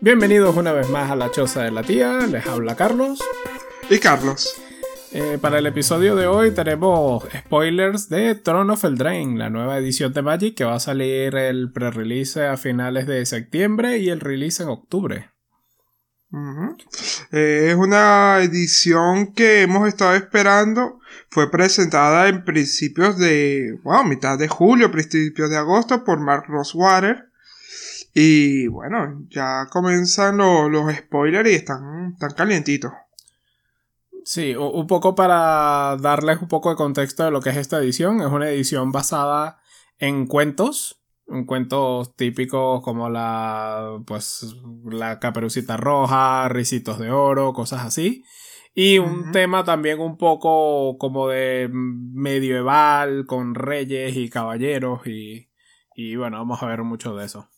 Bienvenidos una vez más a la choza de la tía, les habla Carlos. Y Carlos. Eh, para el episodio de hoy tenemos spoilers de Throne of Eldraine, la nueva edición de Magic que va a salir el pre-release a finales de septiembre y el release en octubre. Eh, es una edición que hemos estado esperando. Fue presentada en principios de, bueno, mitad de julio, principios de agosto por Mark Rosewater. Y bueno, ya comienzan los spoilers y están, están calientitos. Sí, un poco para darles un poco de contexto de lo que es esta edición. Es una edición basada en cuentos, en cuentos típicos como la, pues, la caperucita roja, risitos de oro, cosas así. Y un tema también un poco como de medieval, con reyes y caballeros y, y bueno, vamos a ver mucho de eso.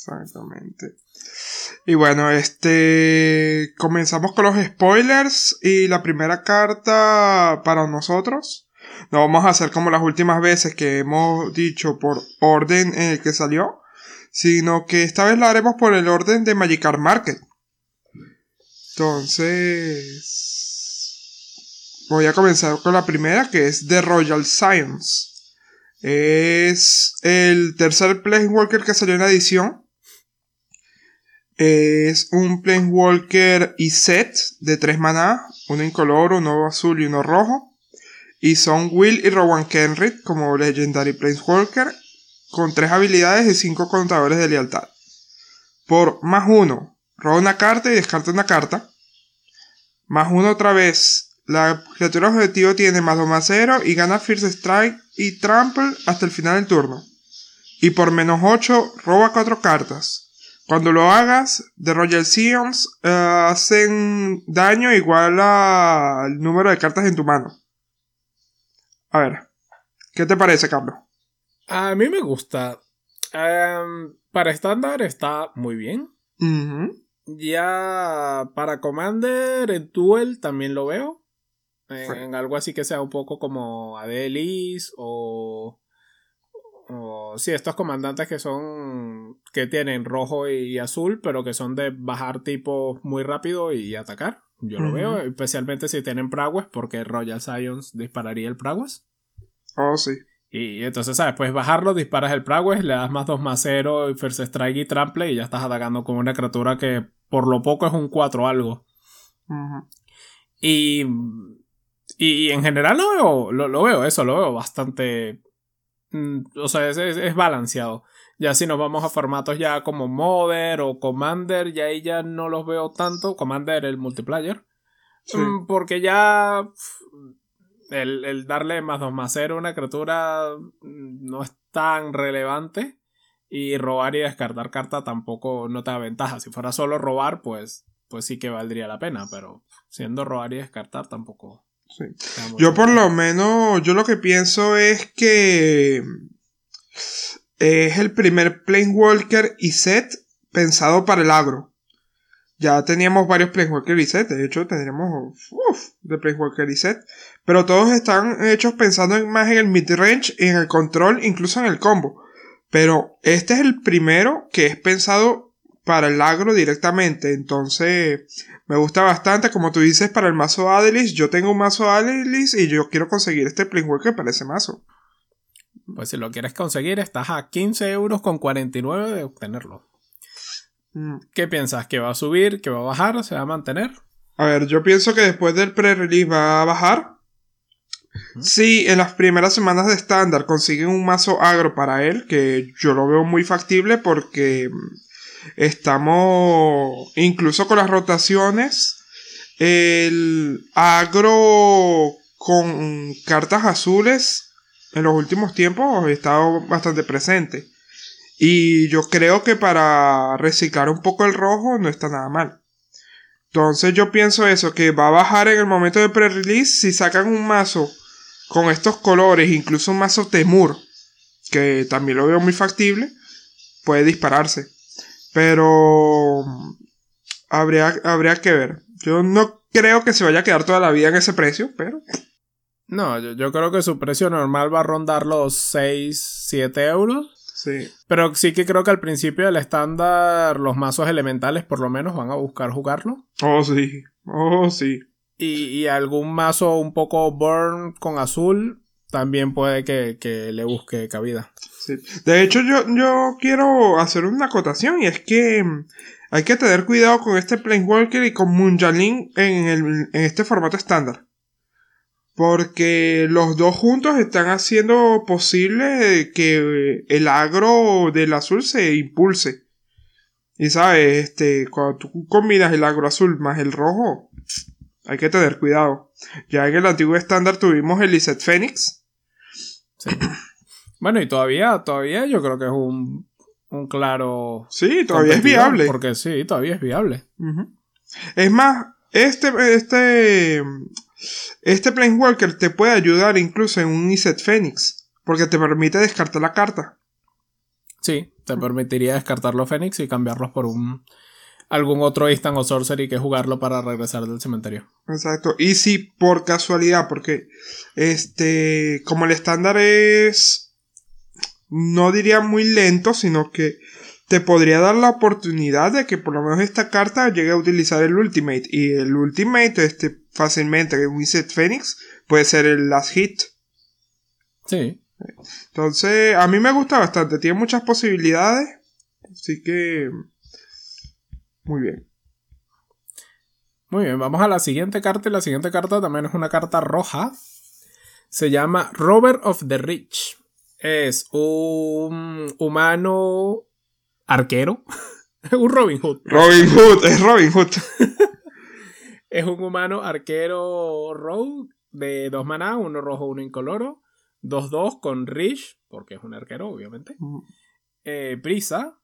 Exactamente. Y bueno, este comenzamos con los spoilers y la primera carta para nosotros. No vamos a hacer como las últimas veces que hemos dicho por orden en el que salió, sino que esta vez la haremos por el orden de Magikarp Market. Entonces, voy a comenzar con la primera que es The Royal Science. Es el tercer Planeswalker que salió en la edición. Es un Planeswalker y set de 3 maná, uno incoloro, uno azul y uno rojo. Y son Will y Rowan Kenrit como Legendary Planeswalker, con 3 habilidades y 5 contadores de lealtad. Por más 1, roba una carta y descarta una carta. Más 1 otra vez, la criatura objetivo tiene más 2 más 0 y gana First Strike y Trample hasta el final del turno. Y por menos 8, roba 4 cartas. Cuando lo hagas, The Royal Seums eh, hacen daño igual al número de cartas en tu mano. A ver, ¿qué te parece, Carlos? A mí me gusta. Em, para estándar está muy bien. Ya para Commander, en Duel también lo veo. En, algo así que sea un poco como Adelis o o sí, estos comandantes que son. que tienen rojo y azul, pero que son de bajar tipo muy rápido y atacar. Yo lo veo, especialmente si tienen Prowess, porque Royal Science dispararía el Prowess. Oh, sí. Y entonces, ¿sabes? Pues bajarlo, disparas el Prowess, le das más 2 más 0, y First Strike y Trample, y ya estás atacando con una criatura que por lo poco es un 4 algo. y, y, en general lo veo, lo veo, eso, lo veo bastante o sea, es, balanceado. Ya si nos vamos a formatos ya como Mother o Commander, ya ahí ya no los veo tanto. Commander, el multiplayer. Mm, porque ya el, darle más 2 más 0 a una criatura mm, no es tan relevante. Y robar y descartar carta tampoco no te da ventaja. Si fuera solo robar, pues, pues sí que valdría la pena. Pero siendo robar y descartar tampoco, yo por lo menos, yo lo que pienso es que es el primer Planeswalker y set pensado para el agro. Ya teníamos varios Planeswalker y set, de hecho tendríamos uff, de Planeswalker y set, pero todos están hechos pensando más en el midrange, en el control, incluso en el combo. Pero este es el primero que es pensado para el agro directamente, entonces me gusta bastante, como tú dices, para el mazo Adelis. Yo tengo un mazo Adelis y yo quiero conseguir este Planeswalker para ese mazo. Pues si lo quieres conseguir, estás a 15 euros con 49 de obtenerlo. Mm. ¿Qué piensas? ¿Que va a subir? ¿Que va a bajar? ¿Se va a mantener? A ver, yo pienso que después del pre-release va a bajar. Si en las primeras semanas de estándar consiguen un mazo agro para él, que yo lo veo muy factible porque Estamos, incluso con las rotaciones, el agro con cartas azules en los últimos tiempos ha estado bastante presente. Y yo creo que para reciclar un poco el rojo no está nada mal. Entonces yo pienso eso, que va a bajar en el momento de pre-release si sacan un mazo con estos colores, incluso un mazo Temur, que también lo veo muy factible, puede dispararse. Pero habría, habría que ver. Yo no creo que se vaya a quedar toda la vida en ese precio, pero... No, yo, creo que su precio normal va a rondar los 6, 7 euros. Sí. Pero sí que creo que al principio del estándar los mazos elementales por lo menos van a buscar jugarlo. Oh, sí. Oh, sí. Y, y algún mazo un poco burn con azul también puede que, que le busque cabida. Sí. De hecho, yo, yo quiero hacer una acotación y es que hay que tener cuidado con este Planeswalker y con Munjalin en, en este formato estándar. Porque los dos juntos están haciendo posible que el agro del azul se impulse. Y sabes, este, cuando tú combinas el agro azul más el rojo, hay que tener cuidado. Ya en el antiguo estándar tuvimos el Iset Phoenix. Bueno, y todavía, todavía yo creo que es un, un claro. Sí, todavía es viable. Porque sí, todavía es viable. Es más, este, este, este Planeswalker te puede ayudar incluso en un Iset Phoenix. Porque te permite descartar la carta. Sí, te permitiría descartar los Fénix y cambiarlos por un algún otro instant o sorcery que jugarlo para regresar del cementerio. Exacto. Y si por casualidad, porque este, como el estándar es, no diría muy lento, sino que te podría dar la oportunidad de que por lo menos esta carta llegue a utilizar el Ultimate. Y el Ultimate, este, fácilmente, un Iset Phoenix, puede ser el Last Hit. Sí. Entonces, a mí me gusta bastante, tiene muchas posibilidades. Así que, muy bien. Muy bien, vamos a la siguiente carta. Y la siguiente carta también es una carta roja. Se llama Robert of the Rich. Es un humano arquero. un Robin Hood. Robin Hood, es Robin Hood. Es un humano arquero rogue de dos maná, uno rojo, uno incoloro. 2-2 con Rich, porque es un arquero, obviamente. Eh, prisa,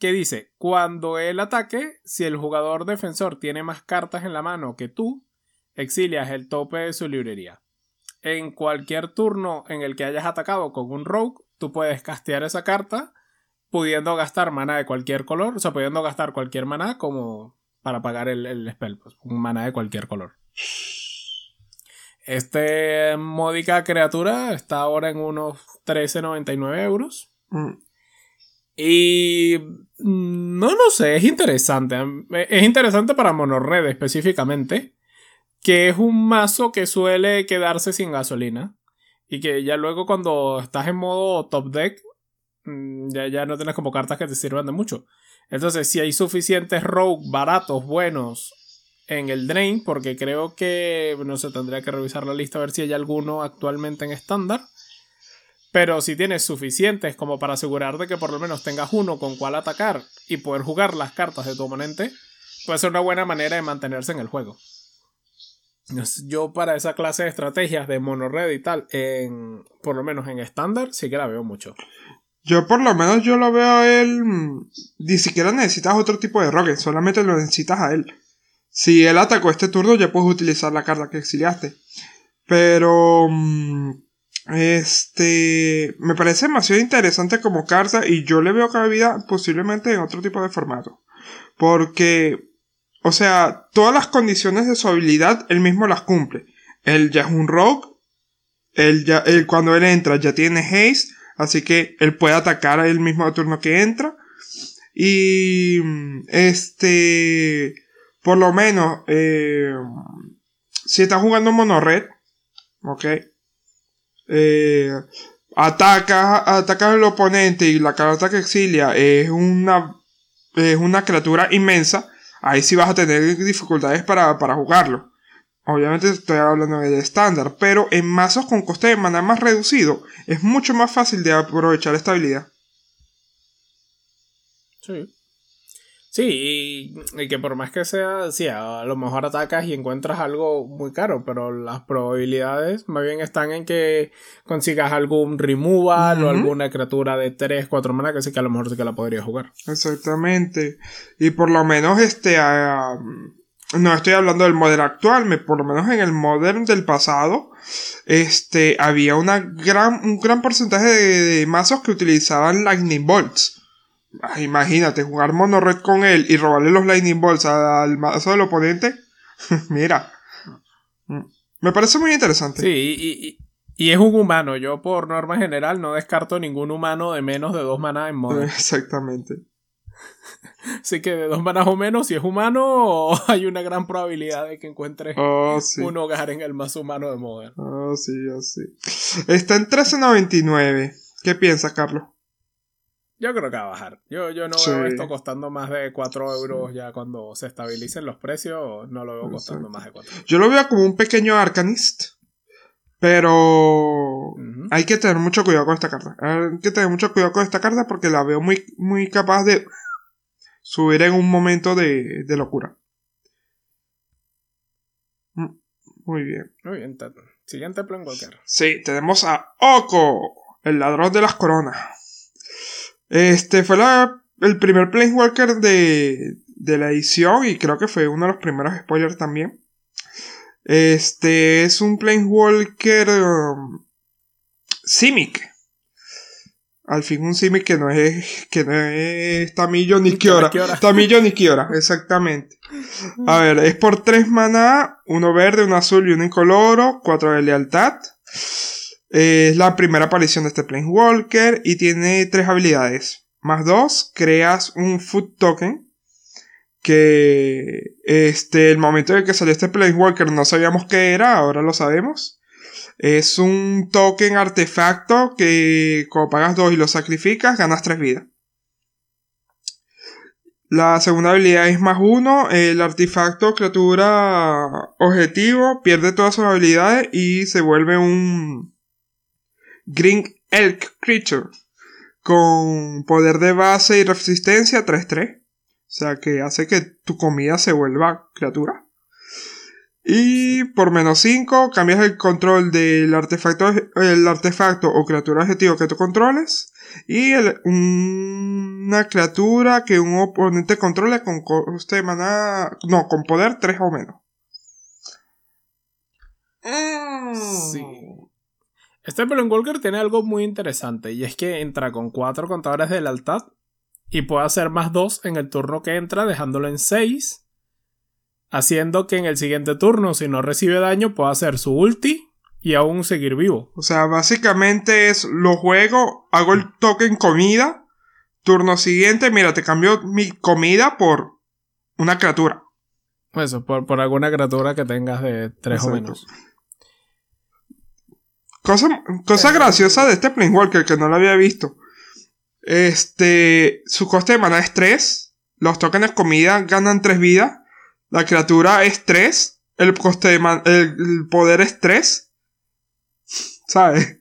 que dice, cuando él ataque, si el jugador defensor tiene más cartas en la mano que tú, exilias el tope de su librería. En cualquier turno en el que hayas atacado con un rogue, tú puedes castear esa carta, pudiendo gastar mana de cualquier color, o sea, pudiendo gastar cualquier mana como para pagar el, el spell, pues, un mana de cualquier color. Este módica criatura está ahora en unos 13.99 euros. Mm. Y no lo sé, es interesante. Es interesante para Monorred específicamente. Que es un mazo que suele quedarse sin gasolina. Y que ya luego cuando estás en modo top deck, mm, ya, ya no tienes como cartas que te sirvan de mucho. Entonces, si hay suficientes rogue baratos, buenos en el Drain, porque creo que, no sé, tendría que revisar la lista a ver si hay alguno actualmente en estándar. Pero si tienes suficientes como para asegurarte que por lo menos tengas uno con cual atacar y poder jugar las cartas de tu oponente, puede ser una buena manera de mantenerse en el juego. Yo para esa clase de estrategias de mono red y tal, en, por lo menos en estándar, sí que la veo mucho. Yo por lo menos yo lo veo a él. mm, Ni siquiera necesitas otro tipo de rogue, solamente lo necesitas a él. Si él atacó este turno, ya puedes utilizar la carta que exiliaste. Pero. mm, Este. Me parece demasiado interesante como carta y yo le veo cabida posiblemente en otro tipo de formato. Porque. O sea, todas las condiciones de su habilidad, él mismo las cumple. Él ya es un rogue. Él ya, él, cuando él entra ya tiene haste. Así que él puede atacar a él mismo al turno que entra. Y. Este. Por lo menos. eh, si estás jugando mono red. Ok. Eh, atacas, atacas al oponente y la carta que exilia es una. Es una criatura inmensa. Ahí sí vas a tener dificultades para, para jugarlo. Obviamente estoy hablando del estándar, pero en mazos con coste de mana más reducido es mucho más fácil de aprovechar esta habilidad. Sí. Sí, y, y que por más que sea, sí, a lo mejor atacas y encuentras algo muy caro, pero las probabilidades más bien están en que consigas algún removal o alguna criatura de 3, 4 mana que sí que a lo mejor sí que la podría jugar. Exactamente. Y por lo menos este... no estoy hablando del modelo actual, me- por lo menos en el modern del pasado, este, había una gran, un gran porcentaje de, de mazos que utilizaban Lightning Bolts. Ah, Imagínate, jugar mono red con él y robarle los Lightning Bolts al mazo del oponente. Mira. Mm. Me parece muy interesante. Sí, y, y- Y es un humano. Yo, por norma general, no descarto ningún humano de menos de dos manas en modo. Exactamente. Así que de dos manas o menos, si es humano, hay una gran probabilidad de que encuentre Oh, sí. un hogar en el más humano de Modern. Oh, sí, oh, sí. Está en 13.99. ¿Qué piensas, Carlos? Yo creo que va a bajar. Yo, yo no Sí. veo esto costando más de 4 euros ya cuando se estabilicen los precios. No lo veo costando Exacto. más de 4 euros. Yo lo veo como un pequeño Arcanist. Pero hay que tener mucho cuidado con esta carta. Hay que tener mucho cuidado con esta carta porque la veo muy, muy capaz de subir en un momento de, de locura. Mm, Muy bien. Muy bien, Ted. Siguiente Plan Walker. Sí, tenemos a Oko, el ladrón de las coronas. Este fue la- el primer Planeswalker de, de la edición y creo que fue uno de los primeros spoilers también. Este es un Planeswalker um, Simic. Al fin un Simic que no es que no es Tamillo ni Kiora. Tamillo ni Kiora, exactamente. A ver, es por 3 maná, uno verde, uno azul y uno incoloro, 4 de lealtad. Es la primera aparición de este Planeswalker y tiene tres habilidades. Más dos, creas un Food Token. Que este, el momento en que salió este Planeswalker no sabíamos qué era, ahora lo sabemos. Es un token artefacto que cuando pagas dos y lo sacrificas, ganas tres vidas. La segunda habilidad es más uno. El artefacto criatura objetivo pierde todas sus habilidades y se vuelve un Green Elk Creature con poder de base y resistencia 3-3. O sea que hace que tu comida se vuelva criatura. Y por menos 5 cambias el control del artefacto, el artefacto o criatura objetivo que tú controles. Y el- una criatura que un oponente controle con coste de maná. No, con poder 3 o menos. Mm. Sí. Este Plan Walker tiene algo muy interesante y es que entra con 4 contadores de lealtad y puede hacer más 2 en el turno que entra, dejándolo en 6. Haciendo que en el siguiente turno, si no recibe daño, pueda hacer su ulti y aún seguir vivo. O sea, básicamente es lo juego, hago el token comida. Turno siguiente, mira, te cambio mi comida por una criatura. Eso, por, por alguna criatura que tengas de 3 o menos. Cosa, cosa graciosa de este Planeswalker que no lo había visto. Este, su coste de mana es 3. Los tokens comida ganan 3 vidas. La criatura es 3. El coste de man- el, el poder es 3. ¿Sabes?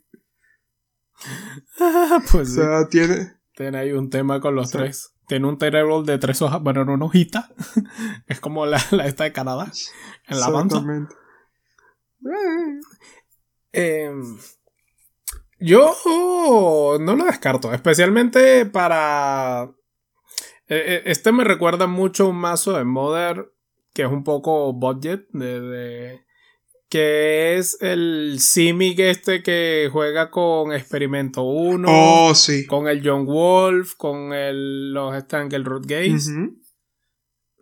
pues O sí, sea, tiene. tiene ahí un tema con los Sí. tres. Tiene un terrible de tres hojas, bueno, no una hojita. es como la, la esta de Canadá, en la manta. Em, yo no lo descarto, especialmente para... eh, eh, Este me recuerda mucho a un mazo de Modern que es un poco budget, de, de- que es el Simic este que juega con Experimento 1, Oh, sí. con el John Wolf, con el, los Stangle Root Ujú.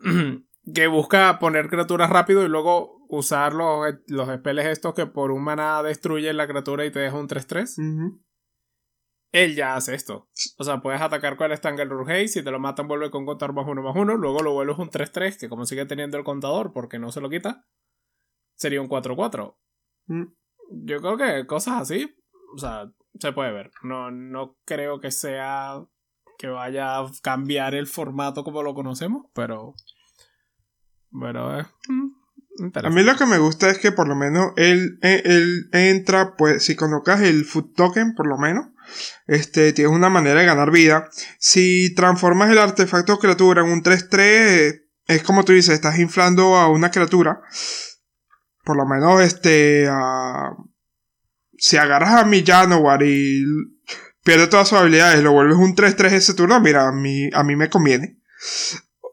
que busca poner criaturas rápido y luego usar los, los spells estos que por un maná destruyen la criatura y te deja un 3-3. Ujú. Él ya hace esto. O sea, puedes atacar con el Stangle Gaze, si te lo matan vuelve con contar más uno más uno, luego lo vuelves un 3-3, que como sigue teniendo el contador porque no se lo quita, sería un 4-4. Mm. Yo creo que cosas así, o sea, se puede ver. No, no creo que sea que vaya a cambiar el formato como lo conocemos, pero. Pero es. mm, A interesante. mí lo que me gusta es que por lo menos él, él, él entra, pues si colocas el food token, por lo menos, este, tienes una manera de ganar vida. Si transformas el artefacto criatura en un 3-3, eh, es como tú dices, estás inflando a una criatura. Por lo menos, este, a- si agarras a mi Janowar y pierde todas sus habilidades lo vuelves un 3-3 ese turno, mira, a mí, a mí me conviene.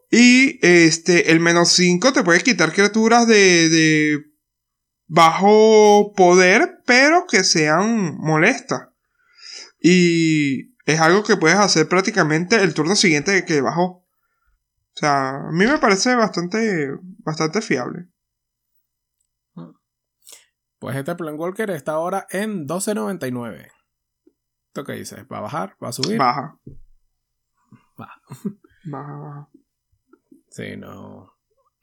Y este, el menos 5 te puede quitar criaturas de, de bajo poder, pero que sean molestas. Y es algo que puedes hacer prácticamente el turno siguiente que bajó. O sea, a mí me parece bastante, bastante fiable. Pues este Planewalker está ahora en 12.99. ¿Tú qué dices? ¿Va a bajar? ¿Va a subir? Baja. Baja. Baja, baja. Sí, no.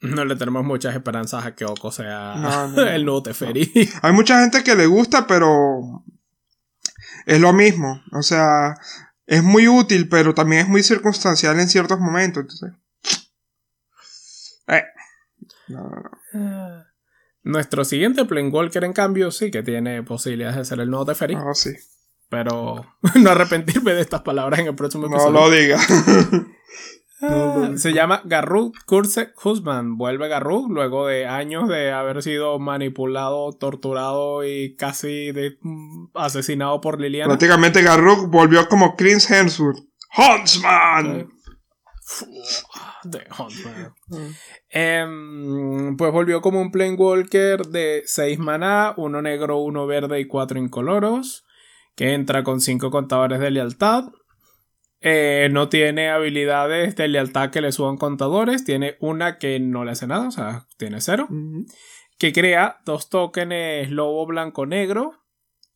No le tenemos muchas esperanzas a que Oko sea No, no, el nuevo Teferi. Hay mucha gente que le gusta, pero es lo mismo. O sea, es muy útil, pero también es muy circunstancial en ciertos momentos. Entonces, eh. No, no, no. Nuestro siguiente Planewalker, en cambio, sí que tiene posibilidades de ser el nuevo Teferi. No, sí. Pero no arrepentirme de estas palabras en el próximo No episodio. lo diga. Ah, Se llama Garruk Kursek Husman. Vuelve Garruk luego de años de haber sido manipulado, torturado y casi de- mm, asesinado por Liliana. Prácticamente Garruk volvió como Chris Hemsworth. ¡Huntsman! De Huntman. Em, pues volvió como un Planewalker de 6 maná, uno negro, uno verde y cuatro incoloros. Que entra con 5 contadores de lealtad. Eh, no tiene habilidades de lealtad que le suban contadores. Tiene una que no le hace nada, o sea, tiene cero. Que crea dos tokens lobo blanco negro.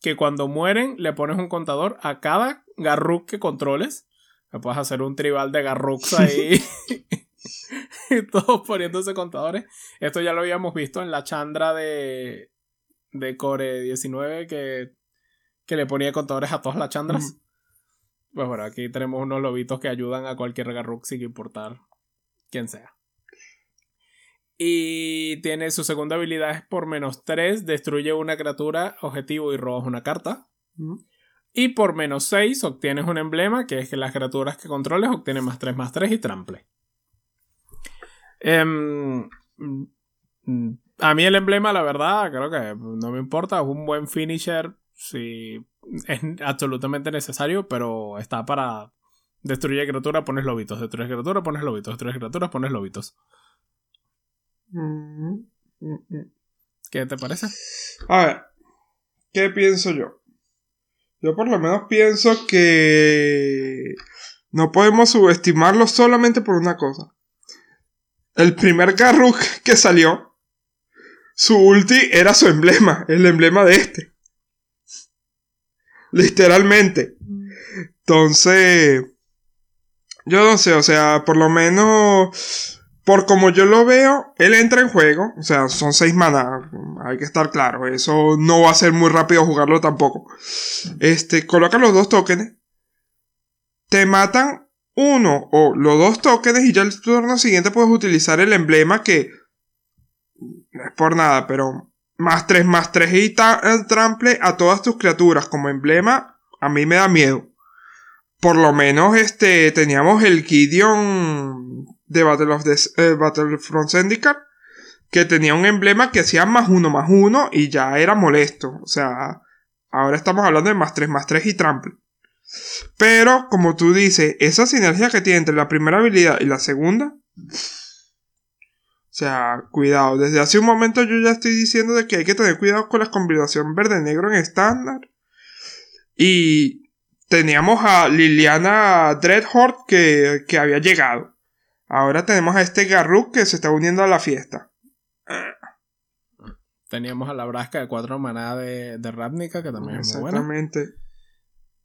Que cuando mueren le pones un contador a cada Garruk que controles. Le puedes hacer un tribal de Garruks ahí. y todos poniéndose contadores. Esto ya lo habíamos visto en la chandra de, de Core 19 que, que le ponía contadores a todas las chandras. Pues bueno, aquí tenemos unos lobitos que ayudan a cualquier Garruk sin importar quién sea. Y tiene su segunda habilidad es por menos 3, destruye una criatura, objetivo y robas una carta. Y por menos 6 obtienes un emblema, que es que las criaturas que controles obtienen más 3 más 3 y trample. Em, mm, a mí el emblema, la verdad, creo que no me importa. Es un buen finisher. Si es absolutamente necesario, pero está para destruir criatura, pones lobitos. Destruir criatura, pones lobitos. Destruir criaturas, pones lobitos. Ujú. Ujú. ¿Qué te parece? A ver, ¿qué pienso yo? Yo por lo menos pienso que no podemos subestimarlo solamente por una cosa. El primer Garruk que salió, su ulti era su emblema, el emblema de este. Literalmente. Entonces, yo no sé, o sea, por lo menos, por como yo lo veo, él entra en juego, o sea, son seis maná, hay que estar claro, eso no va a ser muy rápido jugarlo tampoco. Este, coloca los dos tokens, te matan uno o los dos tokens y ya el turno siguiente puedes utilizar el emblema que no es por nada, pero más 3 más 3 y trample a todas tus criaturas como emblema, a mí me da miedo. Por lo menos este teníamos el Gideon de Battle of eh, Battlefront Syndicate que tenía un emblema que hacía más uno más uno y ya era molesto. O sea, ahora estamos hablando de más 3 más 3 y trample. Pero, como tú dices, esa sinergia que tiene entre la primera habilidad y la segunda. O sea, cuidado. Desde hace un momento yo ya estoy diciendo de que hay que tener cuidado con la combinación verde-negro en estándar. Y teníamos a Liliana Dreadhorde que, que había llegado. Ahora tenemos a este Garruk que se está uniendo a la fiesta. Teníamos a la Brasca de 4 maná de, de Ravnica, que también es muy buena. Exactamente.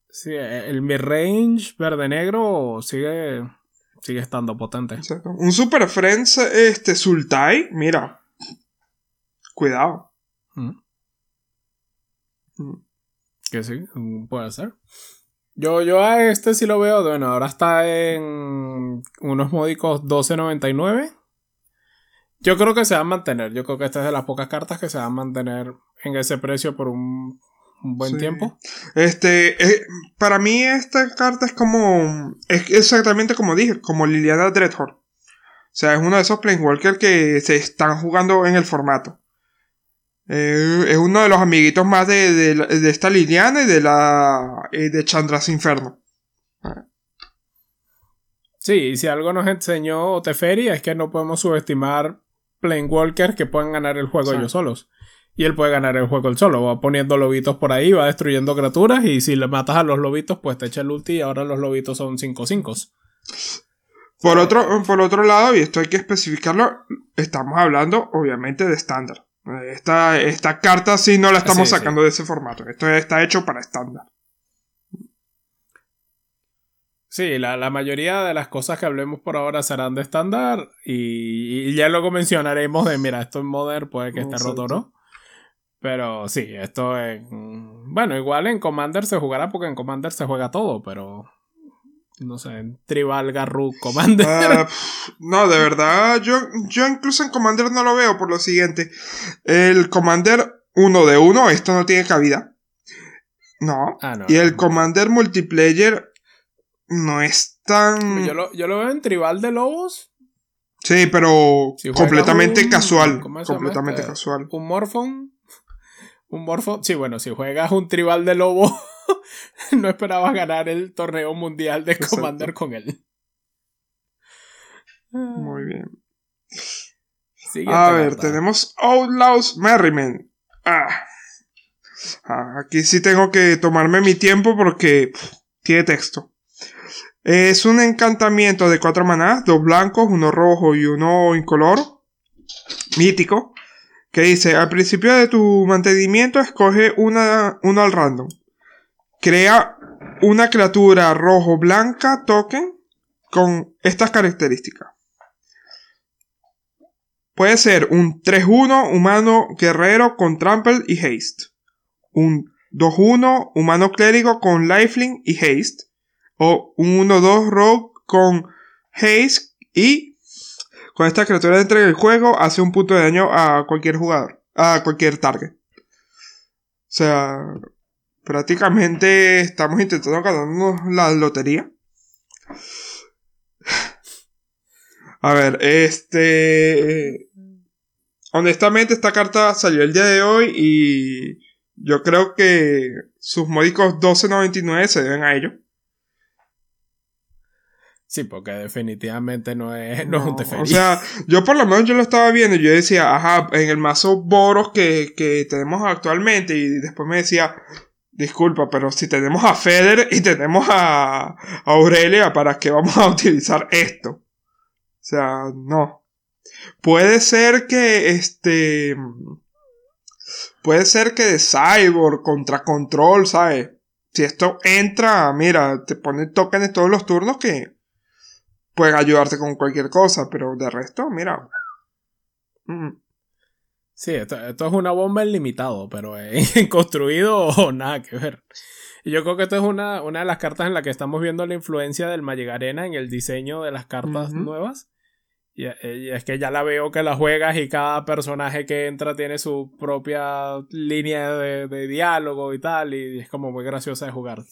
Sí, el mid-range verde-negro sigue, sigue estando potente. Exacto. Un Super Friends, este, Sultai, mira. Cuidado. Mm. Mm. Que sí, puede ser. Yo, yo a este sí lo veo, bueno, ahora está en unos módicos 12.99. Yo creo que se va a mantener. Yo creo que esta es de las pocas cartas que se va a mantener en ese precio por un, un buen Sí. tiempo. Este, eh, para mí esta carta es como, es exactamente como dije, como Liliana Dreadhorde. O sea, es uno de esos Planewalker que se están jugando en el formato. Eh, es uno de los amiguitos más de, de, de esta Liliana y de la eh, de Chandras Inferno. Sí, y si algo nos enseñó Teferi es que no podemos subestimar Planewalkers que puedan ganar el juego Sí. ellos solos. Y él puede ganar el juego él solo. Va poniendo lobitos por ahí, va destruyendo criaturas. Y si le matas a los lobitos, pues te echa el ulti. Y ahora los lobitos son 5-5. Por otro, por otro lado, y esto hay que especificarlo, estamos hablando obviamente de estándar. Esta, esta carta sí no la estamos Sí, sí. sacando de ese formato. Esto está hecho para estándar. Sí, la, la mayoría de las cosas que hablemos por ahora serán de estándar y, y ya luego mencionaremos de, mira, esto en Modern puede que esté roto no. Pero sí, esto es... Bueno, igual en Commander se jugará porque en Commander se juega todo, pero... No sé, en Tribal, Garruk, Commander... Ah, no, de verdad, yo, yo incluso en Commander no lo veo por lo siguiente. El Commander 1 de 1, esto no tiene cabida. No. Ah, no, y el no. Commander multiplayer no es tan... Yo lo, yo lo veo en Tribal de Lobos, Sí, pero Si completamente un- casual. ¿cómo se llama Completamente este? casual. un Morphon. Un Morphon. Sí, bueno, si juegas un Tribal de Lobo, no esperabas ganar el torneo mundial de Exacto. Commander con él. Muy bien. Siguiente A ver, carta. tenemos Outlaws Merriman. Ah. Ah, aquí sí tengo que tomarme mi tiempo porque pff, tiene texto. Es un encantamiento de cuatro manás, dos blancos, uno rojo y uno incoloro. Mítico. Que dice, al principio de tu mantenimiento escoge una, uno al random. Crea una criatura rojo-blanca token con estas características. Puede ser un 3-1 humano guerrero con trample y haste. Un 2-1 humano clérigo con lifelink y haste. O un 1-2 rogue con haste y con esta criatura dentro del juego hace un punto de daño a cualquier jugador, a cualquier target. O sea, prácticamente estamos intentando ganarnos la lotería. A ver, este... Honestamente, esta carta salió el día de hoy y yo creo que sus módicos 12.99 se deben a ello. Sí, porque definitivamente no es, no es un Teferi. O sea, yo por lo menos yo lo estaba viendo y yo decía, ajá, en el mazo Boros que, que tenemos actualmente y después me decía, disculpa, pero si tenemos a Feder y tenemos a, a Aurelia, ¿para qué vamos a utilizar esto? O sea, no. Puede ser que este... Puede ser que de Cyborg contra Control, ¿sabes? Si esto entra, mira, te pone tokens todos los turnos que pueden ayudarte con cualquier cosa, pero de resto, mira. Mm, Sí, esto, esto es una bomba en limitado, pero en construido nada que ver. Y yo creo que esto es una, una de las cartas en la que estamos viendo la influencia del Magic Arena en el diseño de las cartas nuevas. Y, y es que ya la veo que la juegas y cada personaje que entra tiene su propia línea de, de diálogo y tal, y es como muy graciosa de jugar.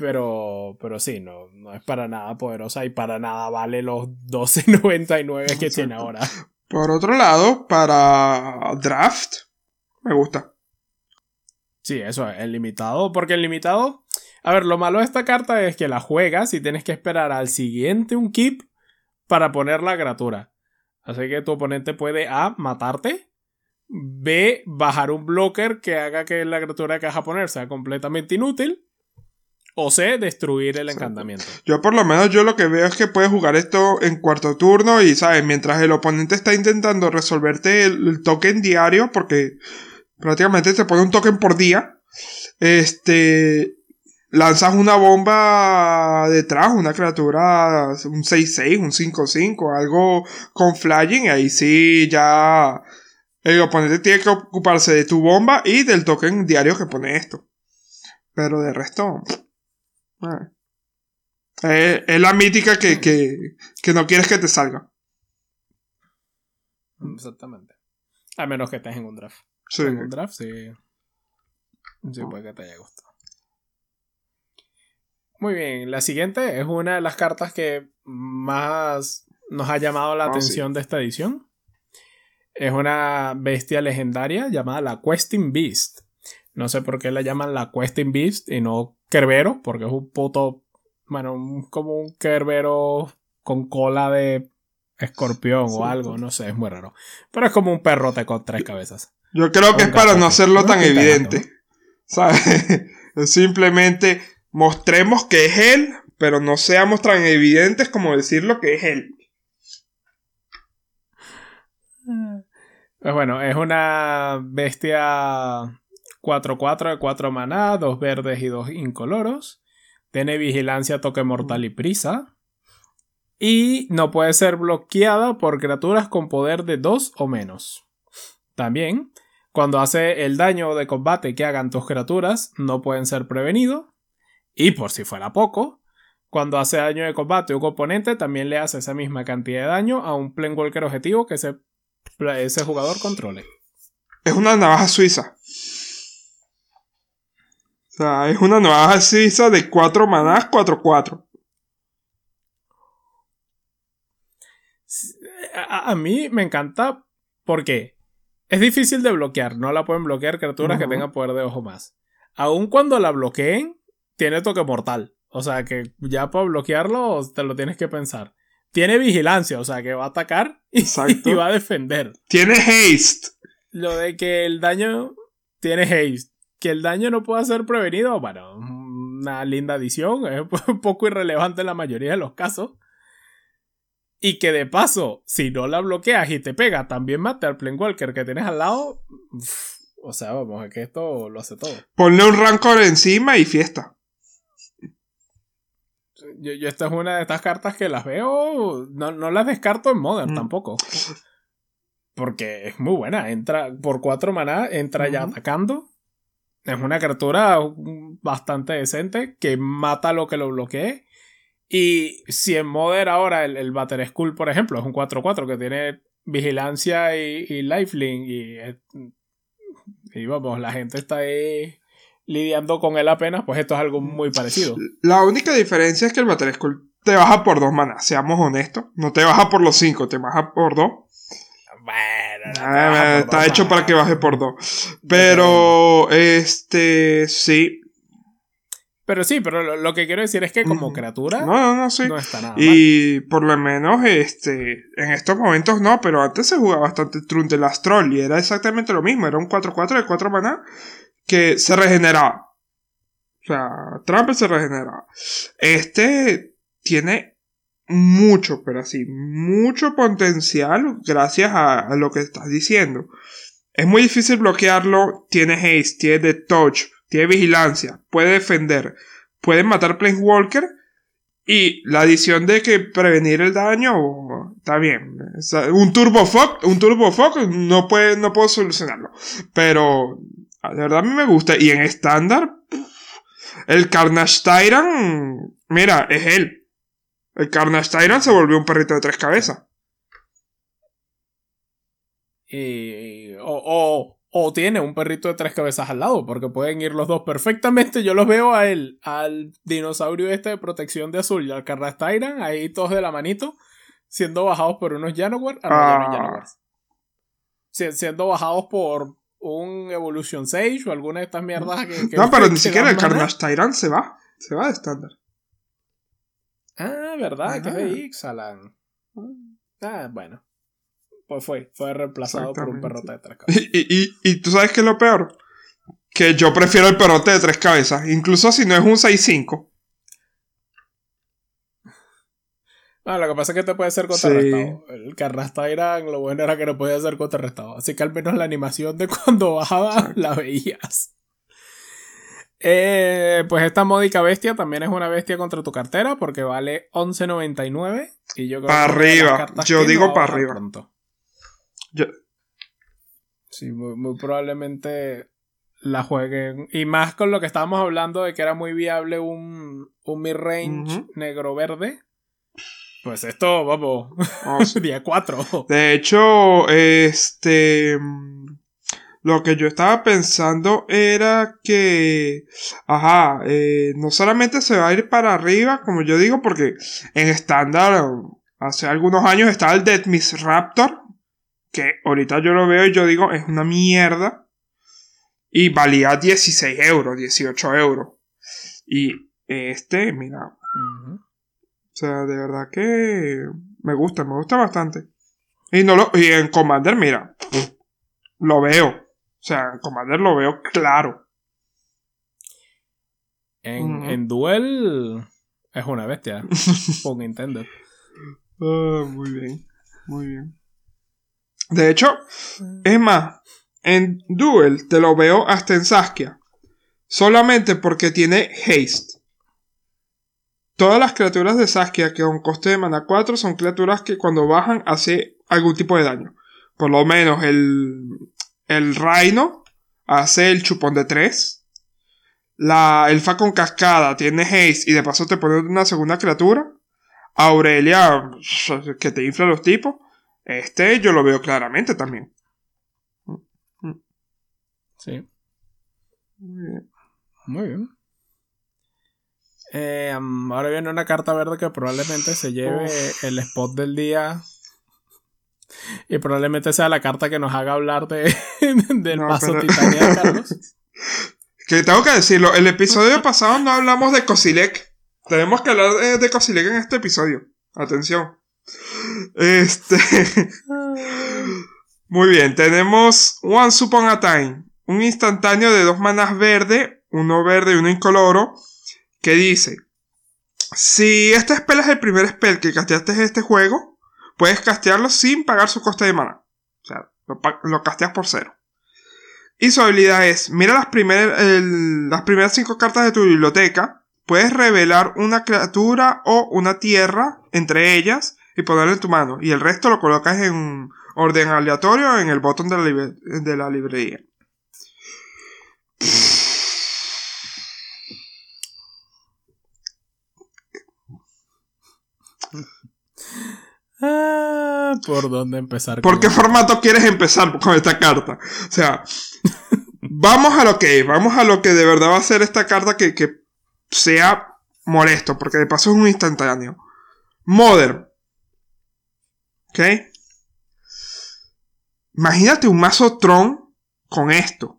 Pero, pero sí, no, no es para nada poderosa y para nada vale los 12.99 que tiene ahora. Por otro lado, para draft, me gusta. Sí, eso es, el limitado. Porque el limitado. A ver, lo malo de esta carta es que la juegas y tienes que esperar al siguiente un keep para poner la criatura. Así que tu oponente puede A. matarte. B. bajar un blocker que haga que la criatura que vas a poner sea completamente inútil. O C. destruir el encantamiento. Yo por lo menos yo lo que veo es que puedes jugar esto en cuarto turno y, ¿sabes? Mientras el oponente está intentando resolverte el, el token diario, porque prácticamente te pone un token por día, este... Lanzas una bomba detrás, una criatura, un 6-6, un 5-5, algo con flying, y ahí sí ya el oponente tiene que ocuparse de tu bomba y del token diario que pone esto. Pero de resto... eh. Eh, es la mítica que, que, que no quieres que te salga. Exactamente. A menos que estés en un draft. Sí. En un draft, sí. Sí, puede que te haya gustado. Muy bien, la siguiente es una de las cartas que más nos ha llamado la Ah, atención de esta edición. Es una bestia legendaria llamada la Questing Beast. No sé por qué la llaman la Questing Beast y no Kerbero, porque es un puto. Bueno, un- como un Kerbero con cola de escorpión Sí, o algo, no sé, es muy raro. Pero es como un perrote con tres cabezas. Yo creo que es para no hacerlo tan evidente. ¿Sabes? Es Simplemente mostremos que es él, pero no seamos tan evidentes como decir lo que es él. Pues bueno, es una bestia 4-4 de 4 maná, 2 verdes y 2 incoloros. Tiene vigilancia, toque mortal y prisa. Y no puede ser bloqueada por criaturas con poder de 2 o menos. También, cuando hace el daño de combate que hagan tus criaturas, no pueden ser prevenidos. Y por si fuera poco, cuando hace daño de combate un oponente, también le hace esa misma cantidad de daño a un Planewalker objetivo que ese jugador controle. Es una navaja suiza. O sea, es una navaja suiza de 4 manás, 4-4. A, a, mí me encanta porque es difícil de bloquear. No la pueden bloquear criaturas que tengan poder de ojo más. Aun cuando la bloqueen, tiene toque mortal. O sea que ya para bloquearlo te lo tienes que pensar. Tiene vigilancia, o sea que va a atacar y, y va a defender. Tiene haste. Lo de que el daño tiene haste. Que el daño no pueda ser prevenido, bueno, una linda adición. Es un poco irrelevante en la mayoría de los casos. Y que de paso, si no la bloqueas y te pega, también mate al Planewalker que tienes al lado. o sea, vamos, es que esto lo hace todo. Ponle un rancor encima y fiesta. Yo, yo, esta es una de estas cartas que las veo. No, no las descarto en Modern mm. tampoco. Porque es muy buena. Entra por cuatro maná, entra ya atacando. Es una criatura bastante decente que mata lo que lo bloquee. Y si en Modern ahora el, el Batter School, por ejemplo, es un 4-4 que tiene vigilancia y, y lifelink y, y vamos, la gente está ahí lidiando con él apenas, pues esto es algo muy parecido. La única diferencia es que el Batter School te baja por dos manas, seamos honestos. No te baja por los cinco, te baja por dos. Bueno, ah, está hecho para que baje por dos. Pero, este, sí, pero sí, pero lo, que quiero decir es que como criatura no, no, no, sí. no está nada Y por lo menos este en estos momentos no, pero antes se jugaba bastante Trun de Astrol y era exactamente lo mismo, era un 4-4 de 4 maná que se regeneraba. O sea, Trump se regeneraba. Este tiene mucho, pero así, mucho potencial gracias a, lo que estás diciendo. Es muy difícil bloquearlo, tiene haste, tiene touch, tiene vigilancia, puede defender, puede matar Planeswalker y la adición de que prevenir el daño está bien. Un Turbo Fog, un Turbo Fog no puede, no puedo solucionarlo. Pero de verdad a mí me gusta. Y en estándar, el Carnage Tyrant, mira, es él. El Carnage Tyrant se volvió un perrito de tres cabezas. Y, o, o tiene un perrito de tres cabezas al lado, porque pueden ir los dos perfectamente. Yo los veo a él, al dinosaurio este de protección de azul y al Carrastairan, ahí todos de la manito, siendo bajados por unos Janowar. Ah, siendo bajados por un Evolution Sage o alguna de estas mierdas que. no, pero ni siquiera el Carnage Tyrant se va. Se va de estándar. Ah, verdad, que de Ixalan. Ah, bueno pues fue, fue reemplazado por un perrote de tres cabezas. Y, y, y, tú sabes qué es lo peor? Que yo prefiero el perrote de tres cabezas, incluso si no es un 6-5. Ah, lo que pasa es que te puede ser contrarrestado. El que arrastra Irán, lo bueno era que no podía ser contrarrestado. Así que al menos la animación de cuando bajaba la veías. Eh, pues esta módica bestia también es una bestia contra tu cartera porque vale 11.99 y yo para arriba, yo digo para arriba. Sí, muy, probablemente la jueguen. Y más con lo que estábamos hablando de que era muy viable un, un mid-range negro-verde. Pues esto, vamos, oh, día 4. De hecho, este... Lo que yo estaba pensando era que, ajá, eh, no solamente se va a ir para arriba, como yo digo, porque en estándar, hace algunos años estaba el Death Miss Raptor, que ahorita yo lo veo y yo digo, es una mierda. Y valía 16 euros, 18 euros. Y este, mira. O sea, de verdad que me gusta, me gusta bastante. Y, no lo, y en Commander, mira, lo veo. O sea, en Commander lo veo claro. En, en Duel es una bestia. por Nintendo. Ah, muy bien, muy bien. De hecho, es más, en Duel te lo veo hasta en Saskia. Solamente porque tiene haste. Todas las criaturas de Saskia que con coste de mana 4 son criaturas que cuando bajan hace algún tipo de daño. Por lo menos el, el Rhino hace el chupón de 3. La elfa con cascada tiene haste y de paso te pone una segunda criatura. Aurelia, que te infla los tipos. Este yo lo veo claramente también. Sí. Muy bien. Eh, ahora viene una carta verde que probablemente se lleve el spot del día. Y probablemente sea la carta que nos haga hablar de, del Titania de Carlos. Que tengo que decirlo, el episodio pasado no hablamos de Cosilec. Tenemos que hablar de, de Cosilec en este episodio. Atención. Este. Muy bien, tenemos One Upon a Time. Un instantáneo de dos manas verde, uno verde y uno incoloro. Que dice: Si este spell es el primer spell que casteaste en este juego, puedes castearlo sin pagar su coste de mana. O sea, lo, casteas por cero. Y su habilidad es, mira las, las primeras cinco cartas de tu biblioteca, puedes revelar una criatura o una tierra entre ellas y ponerla en tu mano. Y el resto lo colocas en orden aleatorio en el botón de la, de la librería. Ah, ¿Por dónde empezar? ¿Por qué formato quieres empezar con esta carta? O sea, vamos a lo que vamos a lo que de verdad va a ser esta carta que, que sea molesto, porque de paso es un instantáneo. Modern. ¿Ok? Imagínate un mazo Tron con esto.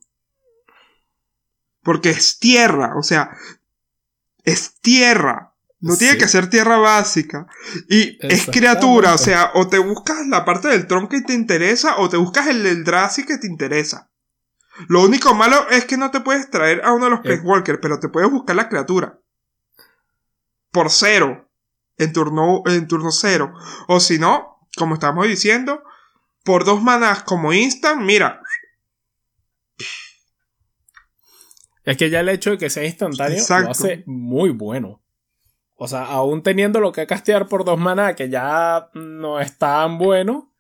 Porque es tierra, o sea, es tierra. No tiene que ser tierra básica. Y es criatura, o sea, o te buscas la parte del tron que te interesa, o te buscas el del que te interesa. Lo único malo es que no te puedes traer a uno de los eh. Walker, pero te puedes buscar la criatura. Por cero. En turno, en turno cero. O si no, como estamos diciendo, por dos manas como instant, mira. Es que ya el hecho de que sea instantáneo lo hace muy bueno. O sea, aún teniendo lo que castear por dos manas, que ya no es tan bueno,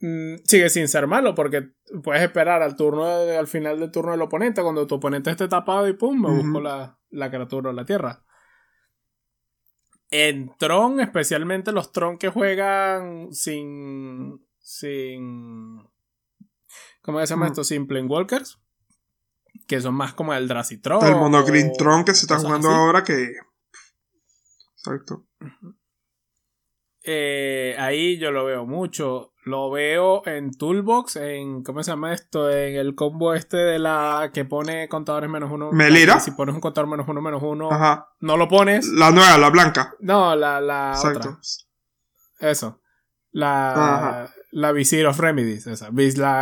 mm, sigue sin ser malo, porque puedes esperar al turno al final del turno del oponente, cuando tu oponente esté tapado y pum, me busco la, la criatura o la tierra. En Tron, especialmente los Tron que juegan sin. sin. ¿Cómo se llama mm. esto? Sin Walkers. Que son más como el Dracitron. El Monogreen Tron que se está jugando ahora que Exacto. Eh, ahí yo lo veo mucho. Lo veo en Toolbox, en. ¿Cómo se llama esto? En el combo este de la que pone contadores menos uno. ¿Melira? Si pones un contador menos uno, menos uno. No lo pones. La nueva, la blanca. No, la, la Exacto. Eso. La. La Visir of Remedies. Esa.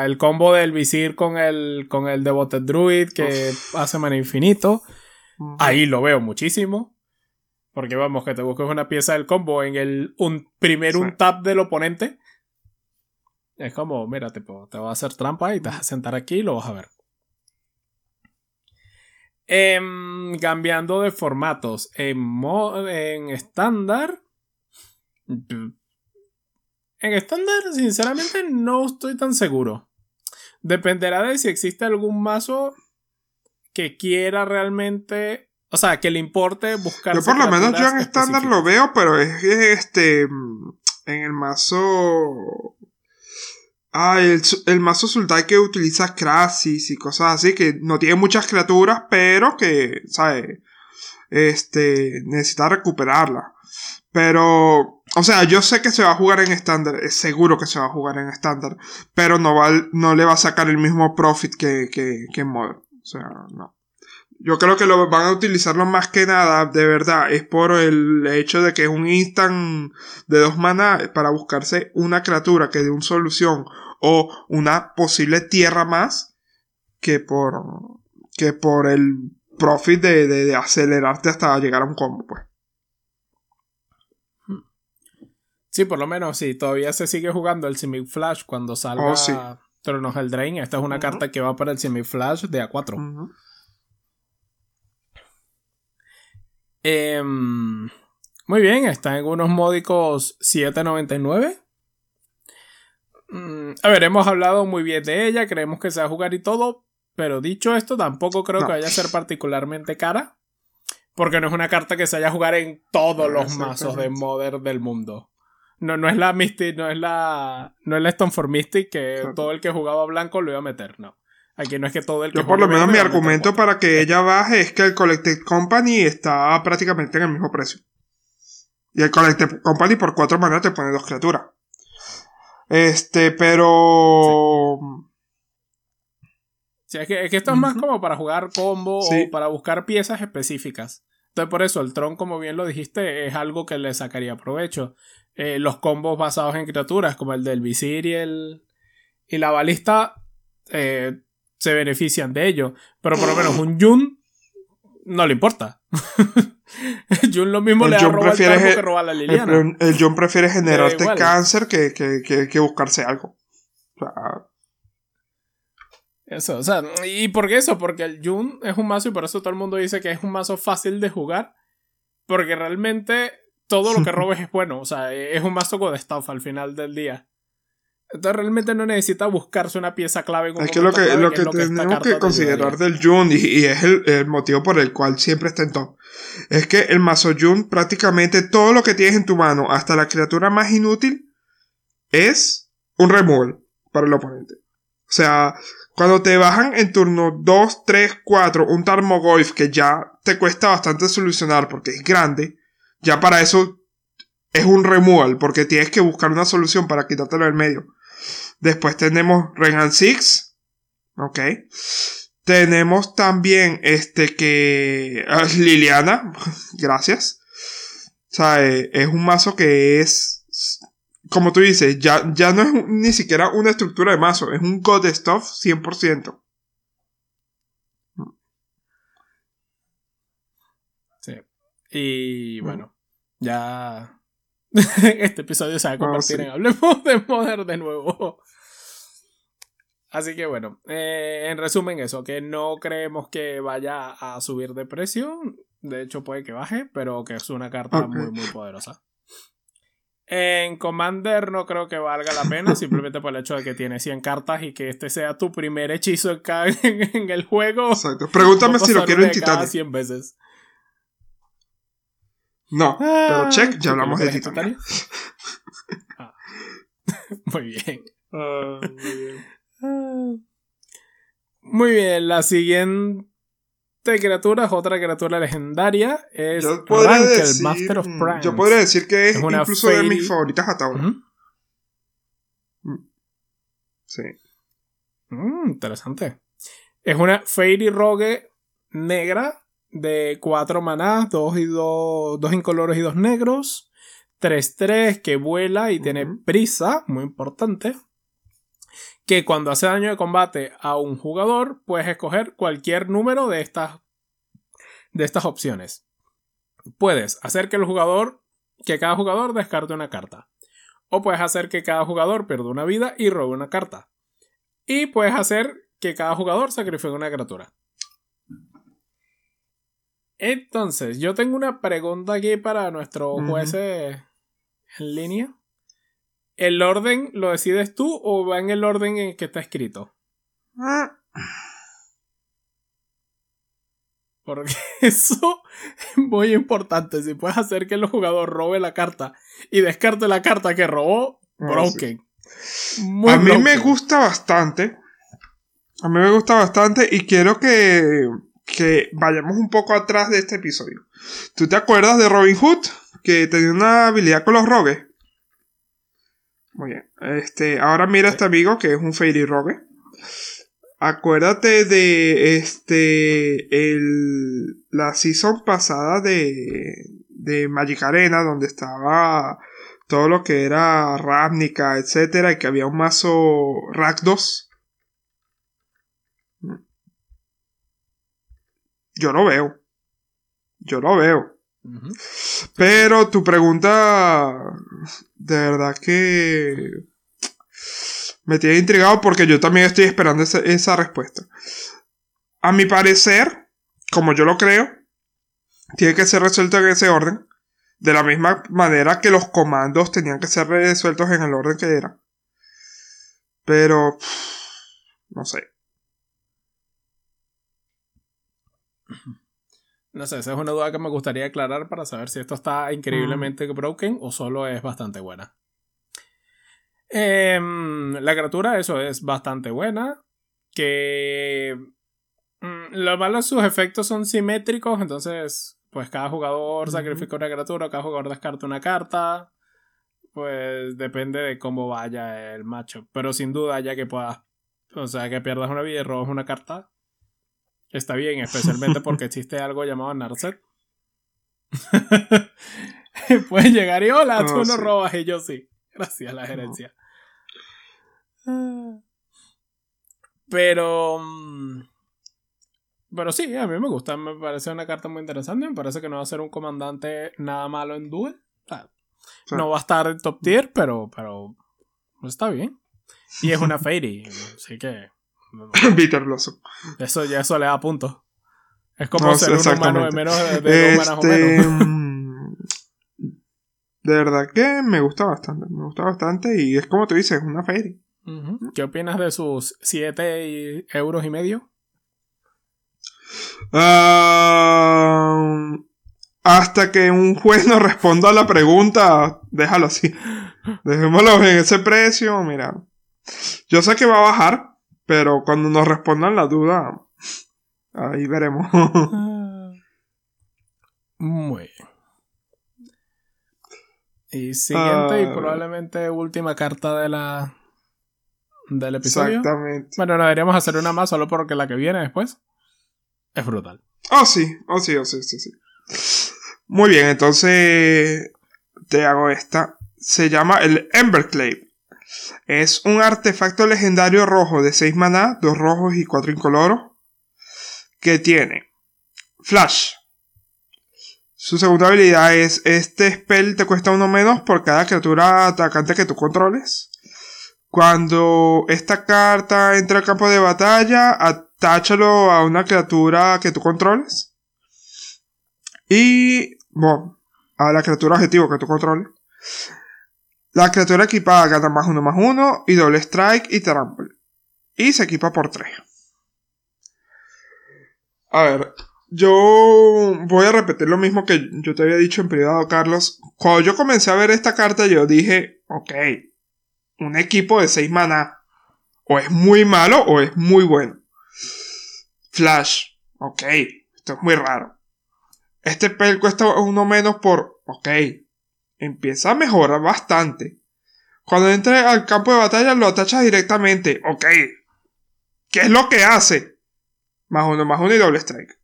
el combo del Visir con el. con el Devoted Druid que hace mana infinito. Ahí lo veo muchísimo. Porque vamos, que te busques una pieza del combo en el un, primer un tap del oponente. Es como, mira, te, te va a hacer trampa y te vas a sentar aquí y lo vas a ver. Em, cambiando de formatos. En, en estándar. En estándar, sinceramente, no estoy tan seguro. Dependerá de si existe algún mazo que quiera realmente o sea, que le importe buscar. Yo por lo menos yo en estándar lo veo, pero es este. En el mazo. Ah, el, el mazo Sultai que utiliza Krasis y cosas así, que no tiene muchas criaturas, pero que, ¿sabes? Este, necesita recuperarla. Pero, o sea, yo sé que se va a jugar en estándar, es seguro que se va a jugar en estándar, pero no, va, no le va a sacar el mismo profit que, que, que en Modern. O sea, no. Yo creo que lo van a utilizarlo más que nada, de verdad, es por el hecho de que es un instant de dos manas para buscarse una criatura que dé una solución o una posible tierra más que por, que por el profit de, de, acelerarte hasta llegar a un combo, pues. Sí, por lo menos sí, todavía se sigue jugando el Simic Flash cuando salga Oh, sí. Tronos del Drain. Esta es una carta que va para el Simic Flash de A4. Ujú. Em, muy bien, está en unos módicos 7.99. Mm, a ver, hemos hablado muy bien de ella, creemos que se va a jugar y todo, pero dicho esto, tampoco creo No. que vaya a ser particularmente cara, porque no es una carta que se vaya a jugar en todos No, los mazos de. Modern del mundo. No, no es la Mystic, no es la, no es la Stone for Mystic que todo el que jugaba blanco lo iba a meter, no. Aquí no es que todo el que Yo por lo menos mi argumento para que ella baje es que el Collected Company está prácticamente en el mismo precio. Y el Collected Company por cuatro maneras te pone dos criaturas. Este, pero... Sí, es que, es que esto es más como para jugar combo Sí. o para buscar piezas específicas. Entonces, por eso, el Tron, como bien lo dijiste, es algo que le sacaría provecho. Eh, los combos basados en criaturas, como el del Visir y el. y la balista, eh, se benefician de ello. Pero por lo menos un Jun no le importa. Jun lo mismo El le da robar campo ge- que robar a Liliana. el- el John prefiere generarte cáncer que, que, que, buscarse algo. O sea, Eso, o sea, ¿y por qué eso? Porque el Jun es un mazo y por eso todo el mundo dice que es un mazo fácil de jugar. Porque realmente todo lo que robes es bueno. O sea, es un mazo con stuff al final del día. Entonces realmente no necesita buscarse una pieza clave. en un es que lo que, clave, lo que tenemos que considerar del Jun, y, y es el, el motivo por el cual siempre está en top, es que el mazo Jun, prácticamente todo lo que tienes en tu mano, hasta la criatura más inútil, es un removal para el oponente. O sea, cuando te bajan en turno 2, 3, 4 un Tarmogoyf que ya te cuesta bastante solucionar porque es grande, ya para eso es un removal, porque tienes que buscar una solución para quitártelo del medio. Después tenemos Regan Six. Ok. Tenemos también este que. ah, Liliana. Gracias. O sea, eh, es un mazo que es. Como tú dices, ya, ya no es ni siquiera una estructura de mazo, es un God Stuff 100%. Sí. Y bueno, ya. este episodio se va a convertir sí. en Hablemos de Modern de nuevo. Así que bueno, eh, en resumen eso, que no creemos que vaya a subir de precio. De hecho puede que baje, pero que es una carta muy muy poderosa. En Commander no creo que valga la pena, simplemente por el hecho de que tiene 100 cartas y que este sea tu primer hechizo en, cada- en- en el juego. Exacto. Pregúntame si lo quiero en. 100 veces. No, pero check, ya Ah, hablamos de ¿tú Titania. Ah. Muy bien. Ah, muy bien. Ah. Muy bien, la siguiente criatura es otra criatura legendaria. Es Yo Rank, el decir, Master of Pranks. yo podría decir que es, Es una incluso de mis favoritas hasta ahora. Ujú. Sí. Mm, interesante. Es una Fairy Rogue negra de 4 manás, 2 y 2, dos incoloros y 2 negros. 3-3 que vuela y tiene Ujú. prisa, muy importante. Que cuando hace daño de combate a un jugador, puedes escoger cualquier número de estas, de estas opciones. Puedes hacer que el jugador, que cada jugador descarte una carta. O puedes hacer que cada jugador pierda una vida y robe una carta. Y puedes hacer que cada jugador sacrifique una criatura. Entonces, yo tengo una pregunta aquí para nuestros jueces en línea. ¿El orden lo decides tú o va en el orden en el que está escrito? Ah, Porque eso es muy importante. Si puedes hacer que el jugador robe la carta y descarte la carta que robó, Ah, broken. Muy a mí me gusta bastante. A mí me gusta bastante y quiero que, que vayamos un poco atrás de este episodio. ¿Tú te acuerdas de Robin Hood? Que tenía una habilidad con los rogues. Muy bien. Este, ahora mira a este amigo que es un Fairy Rogue. Acuérdate de este el la season pasada de de Magic Arena donde estaba todo lo que era Ravnica, etcétera, y que había un mazo Rakdos. Yo lo veo. Yo lo veo. Pero tu pregunta, de verdad que me tiene intrigado porque yo también estoy esperando esa, respuesta. A mi parecer, como yo lo creo, tiene que ser resuelto en ese orden. De la misma manera que los comandos tenían que ser resueltos en el orden que era. Pero... No sé. No sé, esa es una duda que me gustaría aclarar para saber si esto está increíblemente broken o solo es bastante buena. Em, la criatura, eso es bastante buena. Que. Mm, lo malo es sus efectos son simétricos, entonces, pues cada jugador sacrifica una criatura, cada jugador descarta una carta. Pues depende de cómo vaya el macho. Pero sin duda, ya que puedas. O sea, que pierdas una vida y robes una carta. Está bien, especialmente porque existe algo llamado Narset. Puedes llegar y hola, tú no robas y yo sí. Gracias a la gerencia. Pero. Mm, pero sí, a mí me gusta. Me parece una carta muy interesante. Me parece que no va a ser un comandante nada malo en Duel. No va a estar en top tier, pero, pero está bien. Y es una Fairy, así que. Bitter Eso ya eso le da puntos. Es como ser un humano de menos de, de este... Mm, de verdad que me gusta bastante. Me gusta bastante. Y es como tú dices, es una Fairy. ¿Qué opinas de sus 7 euros y medio? Ah, hasta que un juez nos responda a la pregunta, déjalo así. Dejémoslo en ese precio, mira. Yo sé que va a bajar, pero cuando nos respondan la duda, ahí veremos. Muy bien. Y siguiente y ah. probablemente última carta de la del episodio. Exactamente. Bueno, no deberíamos hacer una más solo porque la que viene después es brutal. Oh, sí, oh, sí, oh, sí, sí, sí. Muy bien, entonces te hago esta. Se llama el Emberclave. Es un artefacto legendario rojo de 6 maná, 2 rojos y 4 incoloros. Que tiene Flash. Su segunda habilidad es este spell te cuesta uno menos por cada criatura atacante que tú controles. Cuando esta carta entra al campo de batalla, atáchalo a una criatura que tú controles. Y, bueno, a la criatura objetivo que tú controles. La criatura equipada gana más uno más uno y doble strike y trample. Y se equipa por 3. A ver, yo voy a repetir lo mismo que yo te había dicho en privado, Carlos. Cuando yo comencé a ver esta carta, yo dije, ok, un equipo de 6 mana o es muy malo o es muy bueno. Flash, ok, esto es muy raro. Este pel cuesta uno menos por, ok, empieza a mejorar bastante. Cuando entre al campo de batalla lo atachas directamente, ok. ¿Qué es lo que hace? Más uno, más uno y doble strike.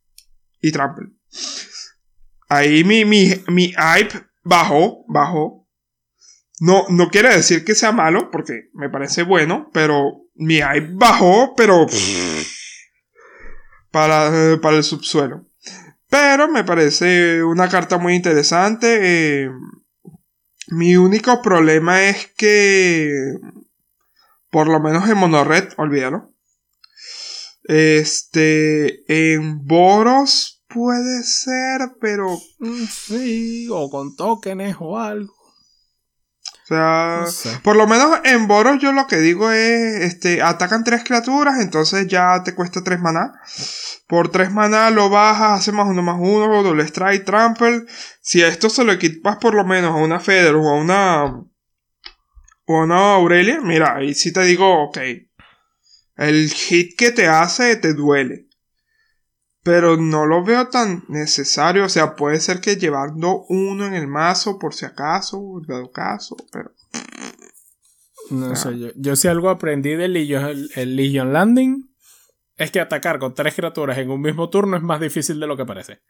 Y trample. Ahí mi, mi, mi hype bajó, bajó. No, no quiere decir que sea malo, porque me parece bueno, pero mi hype bajó, pero para, para el subsuelo. Pero me parece una carta muy interesante. Eh, mi único problema es que, por lo menos en Monored, olvídalo. Este, en Boros puede ser, pero... Mm, sí, o con tokens o algo sea, por lo menos en Boros yo lo que digo es, este, atacan tres criaturas, entonces ya te cuesta tres maná. Por tres maná lo bajas, hace más uno más uno, doble strike, trample. Si a esto se lo equipas por lo menos a una Feder o a una, o a una Aurelia, mira, ahí sí te digo, ok. El hit que te hace te duele. Pero no lo veo tan necesario. O sea, puede ser que llevando uno en el mazo por si acaso, dado caso, pero. No sé, yo, yo si algo aprendí del Legion, el Legion Landing es que atacar con tres criaturas en un mismo turno es más difícil de lo que parece.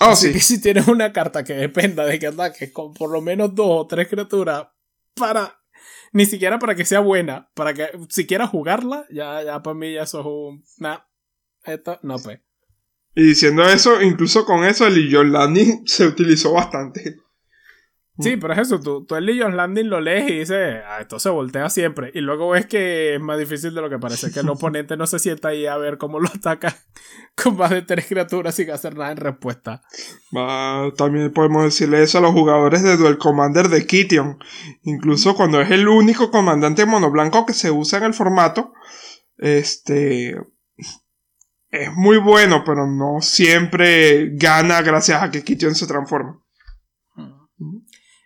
Oh, Así que si tienes una carta que dependa de que ataques con por lo menos dos o tres criaturas para. Ni siquiera para que sea buena, para que siquiera jugarla, ya, ya para mí ya eso es un. Nah, esto no, pues. Y diciendo eso, incluso con eso, el Legion Landing se utilizó bastante. Sí, pero es eso, tú, tú el Legion Landing lo lees y dices, ah, esto se voltea siempre. Y luego ves que es más difícil de lo que parece, que el oponente no se sienta ahí a ver cómo lo ataca con más de tres criaturas sin hacer nada en respuesta. también podemos decirle eso a los jugadores de Duel Commander de Kition. Incluso cuando es el único comandante monoblanco que se usa en el formato, este es muy bueno, pero no siempre gana gracias a que Kition se transforma.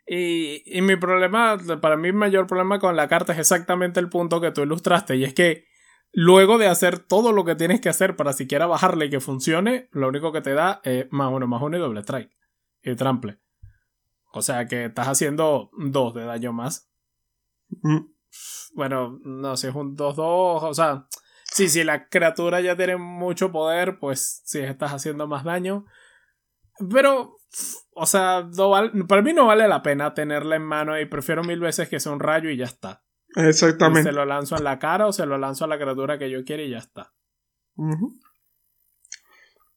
Y, y, mi problema, para mí, el mayor problema con la carta es exactamente el punto que tú ilustraste. Y es que luego de hacer todo lo que tienes que hacer para siquiera bajarle y que funcione, lo único que te da es más uno, más uno y doble strike. Y trample. O sea que estás haciendo dos de daño más. Mm. Bueno, no, si es un 2-2, o sea, sí, si la criatura ya tiene mucho poder, pues sí, estás haciendo más daño. Pero o sea, para mí no vale la pena tenerla en mano y prefiero mil veces que sea un rayo y ya está. Exactamente. se lo lanzo en la cara o se lo lanzo a la criatura que yo quiera y ya está.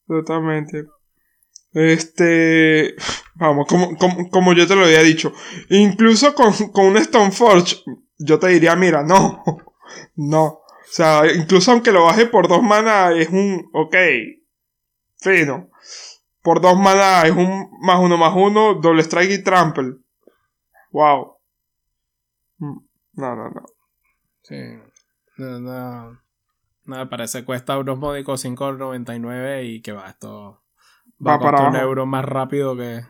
Totalmente. Este. Vamos, como, como, yo te lo había dicho. Incluso con, con un Stoneforge, yo te diría, mira, no. No. O sea, incluso aunque lo baje por dos manas, es un. Ok. Fino por dos mana es un más uno más uno, doble strike y trample. Wow. Mm, no, no, no. Sí. No, no, no parece cuesta unos módicos 5.99 y que va, esto va, para un euro más rápido que.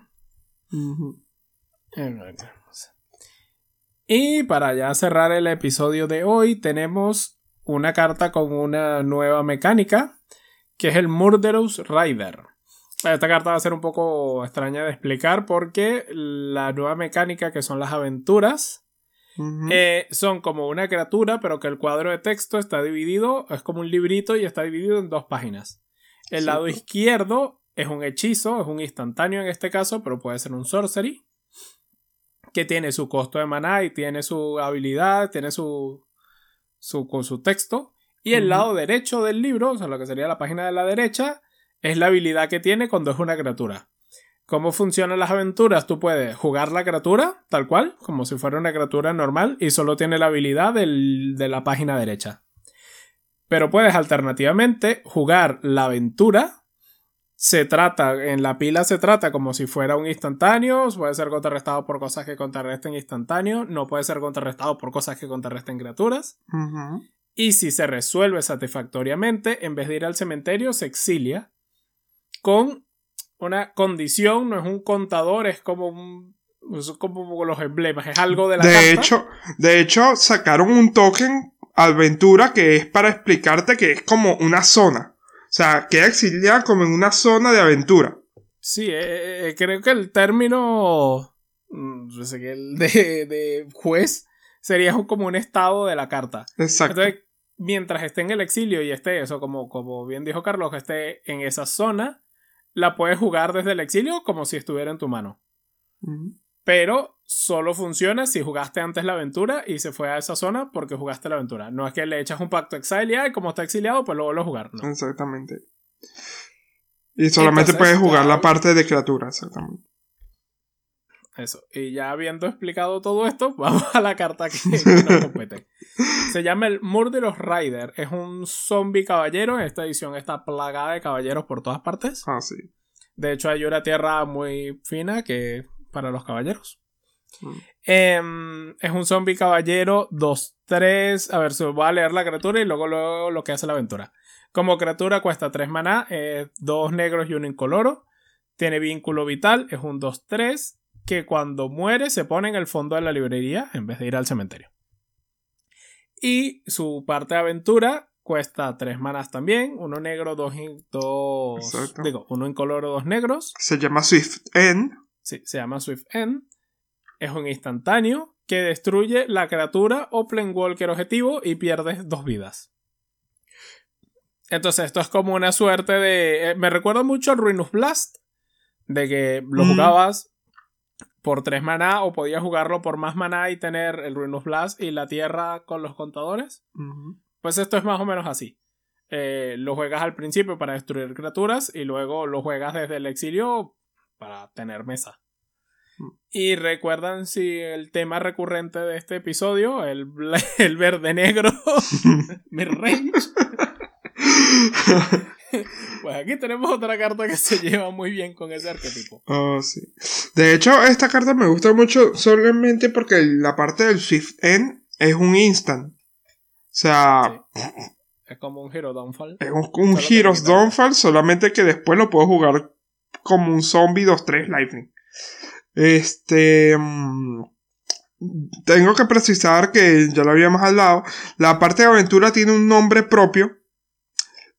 Y para ya cerrar el episodio de hoy, tenemos una carta con una nueva mecánica, que es el Murderous Rider. Esta carta va a ser un poco extraña de explicar porque la nueva mecánica que son las aventuras eh, son como una criatura pero que el cuadro de texto está dividido, es como un librito y está dividido en dos páginas. El lado izquierdo es un hechizo, es un instantáneo en este caso, pero puede ser un sorcery que tiene su costo de maná y tiene su habilidad, tiene su, su, con su texto. Y el lado derecho del libro, o sea, lo que sería la página de la derecha, es la habilidad que tiene cuando es una criatura. ¿Cómo funcionan las aventuras? Tú puedes jugar la criatura, tal cual, como si fuera una criatura normal, y solo tiene la habilidad de la página derecha. Pero puedes alternativamente jugar la aventura. Se trata, en la pila se trata como si fuera un instantáneo, puede ser contrarrestado por cosas que contrarresten instantáneo, no puede ser contrarrestado por cosas que contrarresten criaturas. Y si se resuelve satisfactoriamente, en vez de ir al cementerio, se exilia con una condición, no es un contador, es como un como los emblemas, es algo de la de hecho, de hecho sacaron un token aventura que es para explicarte que es como una zona. O sea, queda exiliada como en una zona de aventura. Sí, eh, eh, creo que el término mm, de, de juez sería como un estado de la carta. Exacto. Entonces, mientras esté en el exilio y esté eso, como, como bien dijo Carlos, que esté en esa zona, la puedes jugar desde el exilio como si estuviera en tu mano. Pero solo funciona si jugaste antes la aventura y se fue a esa zona porque jugaste la aventura. No es que le echas un pacto exilio y como está exiliado, pues luego lo jugar. Exactamente. Y solamente puedes jugar la parte de criatura, exactamente. Eso. Y ya habiendo explicado todo esto, vamos a la carta que, nos compete. Se llama el Murderous Rider. Es un zombie caballero. En esta edición está plagada de caballeros por todas partes. Ah, sí. De hecho, hay una tierra muy fina que para los caballeros. Mm. Em, es un zombie caballero 2-3. A ver, se va a leer la criatura y luego, lo que hace la aventura. Como criatura cuesta 3 maná, 2 negros y 1 incoloro. Tiene vínculo vital, es un 2-3 que cuando muere se pone en el fondo de la librería en vez de ir al cementerio. Y su parte de aventura cuesta tres manas también, uno negro, dos, dos digo, uno incoloro, dos negros. Se llama Swift End. Sí, se llama Swift End. Es un instantáneo que destruye la criatura o Walker objetivo y pierdes dos vidas. Entonces esto es como una suerte de... Eh, me recuerda mucho al Ruinous Blast, de que lo mm. jugabas por 3 maná o podías jugarlo por más maná y tener el Ruinous Blast y la tierra con los contadores. Pues esto es más o menos así. eh, lo juegas al principio para destruir criaturas y luego lo juegas desde el exilio para tener mesa. Mm. Y recuerdan si el tema recurrente de este episodio, el, el verde negro, mi range. pues aquí tenemos otra carta que se lleva muy bien con ese arquetipo. Oh, sí. De hecho, esta carta me gusta mucho solamente porque la parte del Swift End es un instant. O sea. Es como un Hero Downfall. Es un, Heroes Downfall, solamente que después lo puedo jugar como un zombie 2-3 Lightning. Este. Mm, tengo que precisar que ya lo habíamos hablado. La parte de aventura tiene un nombre propio.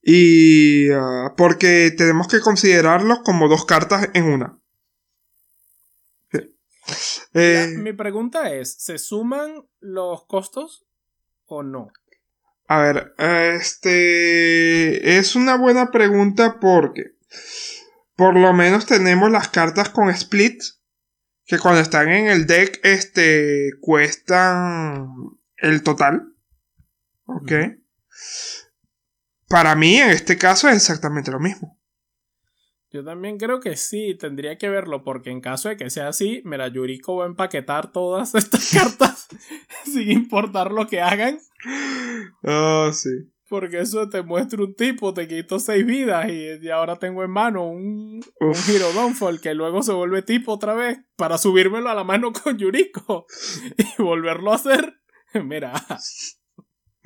Y. Ah, porque tenemos que considerarlos como dos cartas en una. Eh, mi pregunta es: ¿se suman los costos o no? A ver, este es una buena pregunta porque por lo menos tenemos las cartas con split que cuando están en el deck este cuestan el total. ¿Ok? Para mí en este caso es exactamente lo mismo. Yo también creo que sí, tendría que verlo, porque en caso de que sea así, mira, Yuriko va a empaquetar todas estas cartas sin importar lo que hagan. Ah, sí. Porque eso te muestra un tipo, te quito seis vidas y, ahora tengo en mano un, un Hero Downfall que luego se vuelve tipo otra vez para subírmelo a la mano con Yuriko y volverlo a hacer. Mira,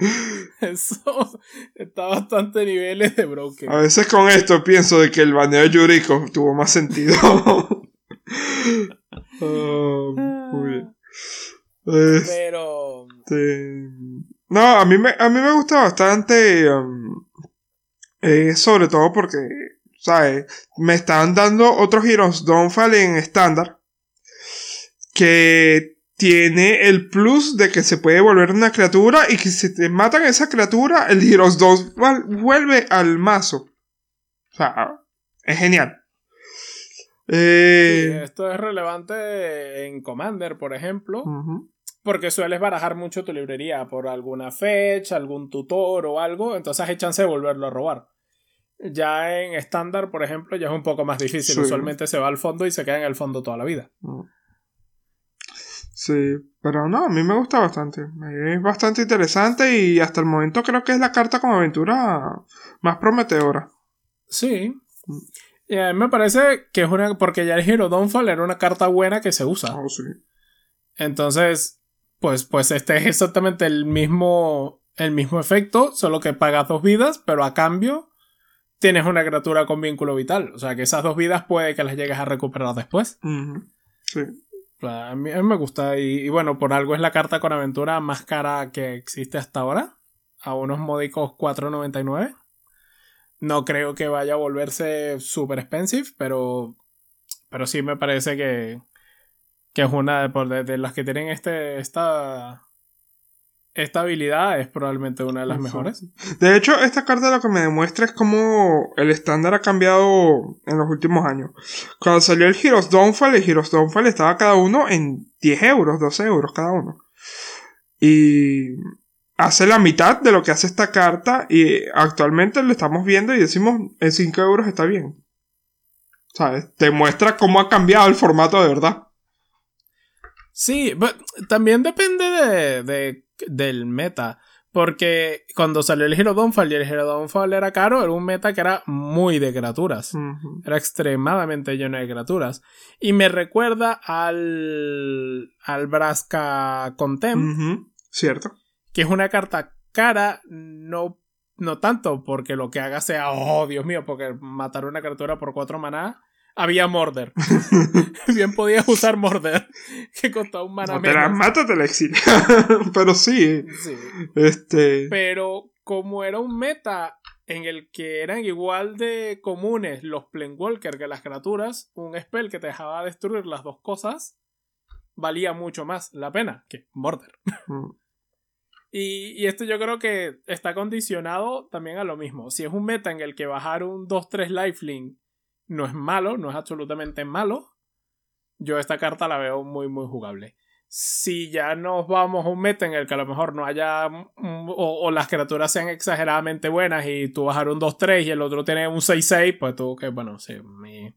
Eso está bastante niveles de broken. A veces con esto pienso de que el baneo de Yuriko tuvo más sentido. Oh, muy bien. Pero. No, a mí me, a mí me gusta bastante. Um, eh, sobre todo porque, ¿sabes? Me están dando otros Heroes Downfall en estándar. Que tiene el plus de que se puede volver una criatura y que si te matan a esa criatura, el Heroes 2 vuelve al mazo. O sea, es genial. Eh, esto es relevante en Commander, por ejemplo. Porque sueles barajar mucho tu librería por alguna fecha, algún tutor o algo, entonces hay chance de volverlo a robar. Ya en estándar, por ejemplo, ya es un poco más difícil. Usualmente se va al fondo y se queda en el fondo toda la vida. Sí, pero no, a mí me gusta bastante. Es bastante interesante y hasta el momento creo que es la carta con aventura más prometedora. Sí. Y a mí me parece que es una. Porque ya el Hero Downfall era una carta buena que se usa. Oh, sí. Entonces, pues, pues este es exactamente el mismo. El mismo efecto, solo que pagas dos vidas, pero a cambio tienes una criatura con vínculo vital. O sea que esas dos vidas puede que las llegues a recuperar después. Sí. A mí, me gusta y, bueno, por algo es la carta con aventura más cara que existe hasta ahora. A unos módicos 4.99. No creo que vaya a volverse super expensive, pero, pero sí me parece que, que es una de, de las que tienen este, esta, esta habilidad es probablemente una de las mejores. De hecho, esta carta lo que me demuestra es cómo el estándar ha cambiado en los últimos años. Cuando salió el Heroes Downfall, el Heroes Downfall estaba cada uno en 10 euros, 12 euros cada uno. Y hace la mitad de lo que hace esta carta y actualmente lo estamos viendo y decimos en 5 euros está bien. ¿Sabes? Te muestra cómo ha cambiado el formato de verdad. Sí, también depende de del meta. Porque cuando salió el Hero Downfall y el Hero Downfall era caro, era un meta que era muy de criaturas. Era extremadamente lleno de criaturas. Y me recuerda al. al Braska Contempt. Cierto. Que es una carta cara, no, no tanto porque lo que haga sea, oh Dios mío, porque matar una criatura por cuatro maná había Morder. Bien podías usar Morder, que costaba un mana no, Mátate el exilio. Pero sí, Este. Pero como era un meta en el que eran igual de comunes los Planewalker que las criaturas, un spell que te dejaba destruir las dos cosas valía mucho más la pena que Morder. Mm. Y, y, esto yo creo que está condicionado también a lo mismo. Si es un meta en el que bajar un 2-3 lifelink no es malo, no es absolutamente malo. Yo esta carta la veo muy, muy jugable. si ya nos vamos a un meta en el que a lo mejor no haya o, las criaturas sean exageradamente buenas y tú bajar un 2-3 y el otro tiene un 6-6, pues tú que bueno, sí, mi,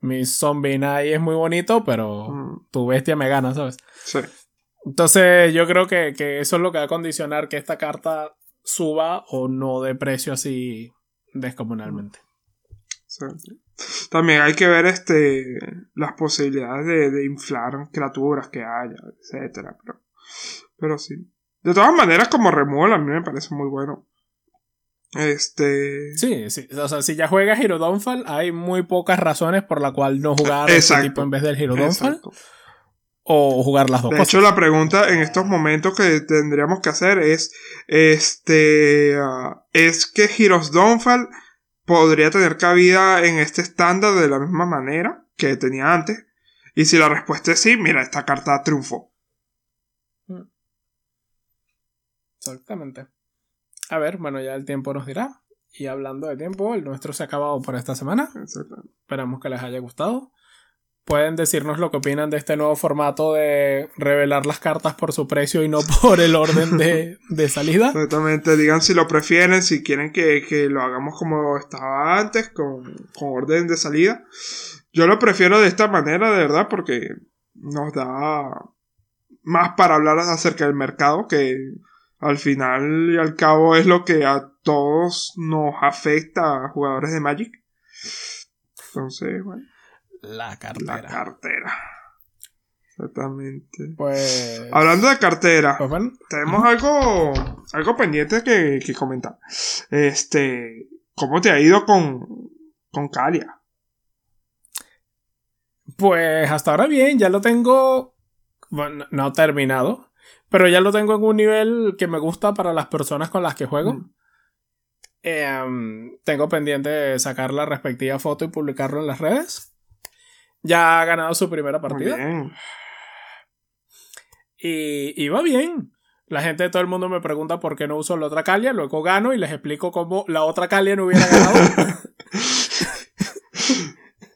mi zombie ahí es muy bonito, pero mm. tu bestia me gana, ¿sabes? Sí. Entonces yo creo que, que, eso es lo que va a condicionar que esta carta suba o no de precio así descomunalmente. Sí. También hay que ver este las posibilidades de, inflar criaturas que haya, etcétera. Pero, pero sí. De todas maneras, como removal a mí me parece muy bueno. Este. Sí, sí. O sea, si ya juegas Hero Dawnfall, hay muy pocas razones por la cual no jugar este tipo en vez del Hero. O jugar las dos de hecho, la pregunta en estos momentos que tendríamos que hacer es: Este. Ah, ¿Es que Heroes podría tener cabida en este estándar de la misma manera que tenía antes. Y si la respuesta es sí, mira, esta carta triunfó. Mm. Exactamente. A ver, bueno, ya el tiempo nos dirá. Y hablando de tiempo, el nuestro se ha acabado por esta semana. Esperamos que les haya gustado pueden decirnos lo que opinan de este nuevo formato de revelar las cartas por su precio y no por el orden de, salida. Exactamente, digan si lo prefieren, si quieren que, lo hagamos como estaba antes, con, orden de salida. Yo lo prefiero de esta manera, de verdad, porque nos da más para hablar acerca del mercado, que al final y al cabo es lo que a todos nos afecta jugadores de Magic. Entonces, bueno. La cartera. La cartera. Exactamente. Pues. Hablando de cartera, pues tenemos algo, algo pendiente que, que, comentar. Este, ¿cómo te ha ido con, con Calia? Pues hasta ahora bien, ya lo tengo. Bueno, no terminado. Pero ya lo tengo en un nivel que me gusta para las personas con las que juego. Mm. Em, tengo pendiente sacar la respectiva foto y publicarlo en las redes. Ya ha ganado su primera partida. Y, y va bien. La gente de todo el mundo me pregunta por qué no uso la otra Calia, luego gano y les explico cómo la otra Calia no hubiera ganado.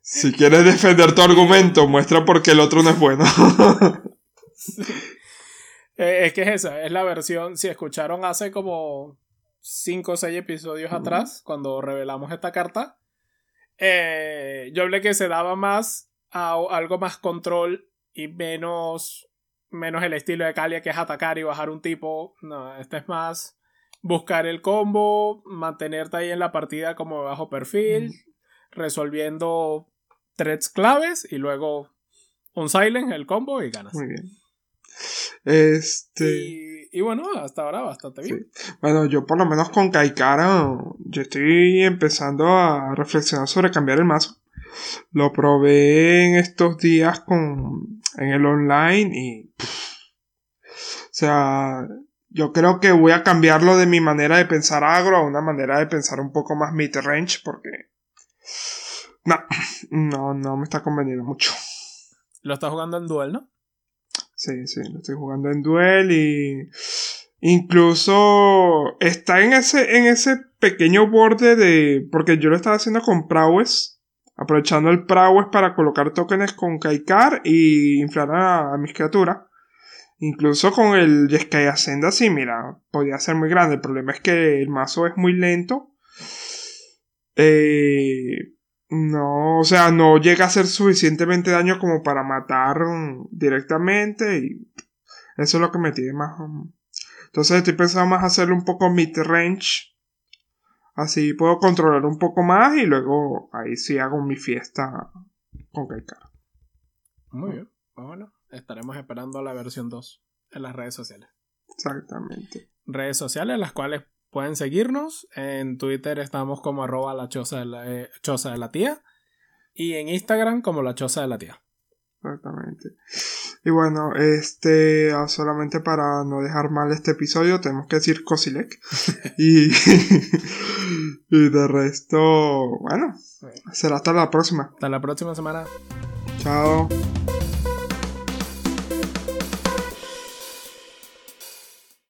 si quieres defender tu argumento, muestra por qué el otro no es bueno. Eh, es que es esa, es la versión, si escucharon hace como 5 o 6 episodios atrás, cuando revelamos esta carta, eh, yo hablé que se daba más algo más control y menos, menos el estilo de Calia que es atacar y bajar un tipo. No, este es más buscar el combo, mantenerte ahí en la partida como bajo perfil, resolviendo threads claves y luego un silent, el combo y ganas. Muy bien. Este. Y, bueno, hasta ahora bastante bien. Bueno, yo por lo menos con Kaikara, yo estoy empezando a reflexionar sobre cambiar el mazo. Lo probé en estos días con, en el online y, o sea, yo creo que voy a cambiarlo de mi manera de pensar agro a una manera de pensar un poco más mid-range porque, no, no, no me está conveniendo mucho. Lo estás jugando en duel, ¿no? Sí, sí, lo estoy jugando en duel y incluso está en ese, en ese pequeño borde de, porque yo lo estaba haciendo con Prowess aprovechando el Prowess para colocar tokens con Kaikar y inflar a, mis criaturas. Incluso con el Jeskai Ascenda, sí, mira, podía ser muy grande. El problema es que el mazo es muy lento. Eh, no, o sea, no llega a hacer suficientemente daño como para matar directamente. Y eso es lo que me tiene más. Entonces estoy pensando más hacerlo un poco mid-range Así puedo controlar un poco más y luego ahí sí hago mi fiesta con Kaikar. Muy bien. Pues bueno, estaremos esperando la versión 2 en las redes sociales. Exactamente. Redes sociales, las cuales pueden seguirnos. En Twitter estamos como arroba la choza de la, eh, choza de la tía. Y en Instagram como la choza de la tía. Exactamente. Y bueno, este, ah, solamente para no dejar mal este episodio, tenemos que decir Cosilec. y, y de resto, bueno, será hasta la próxima. Hasta la próxima semana. Chao.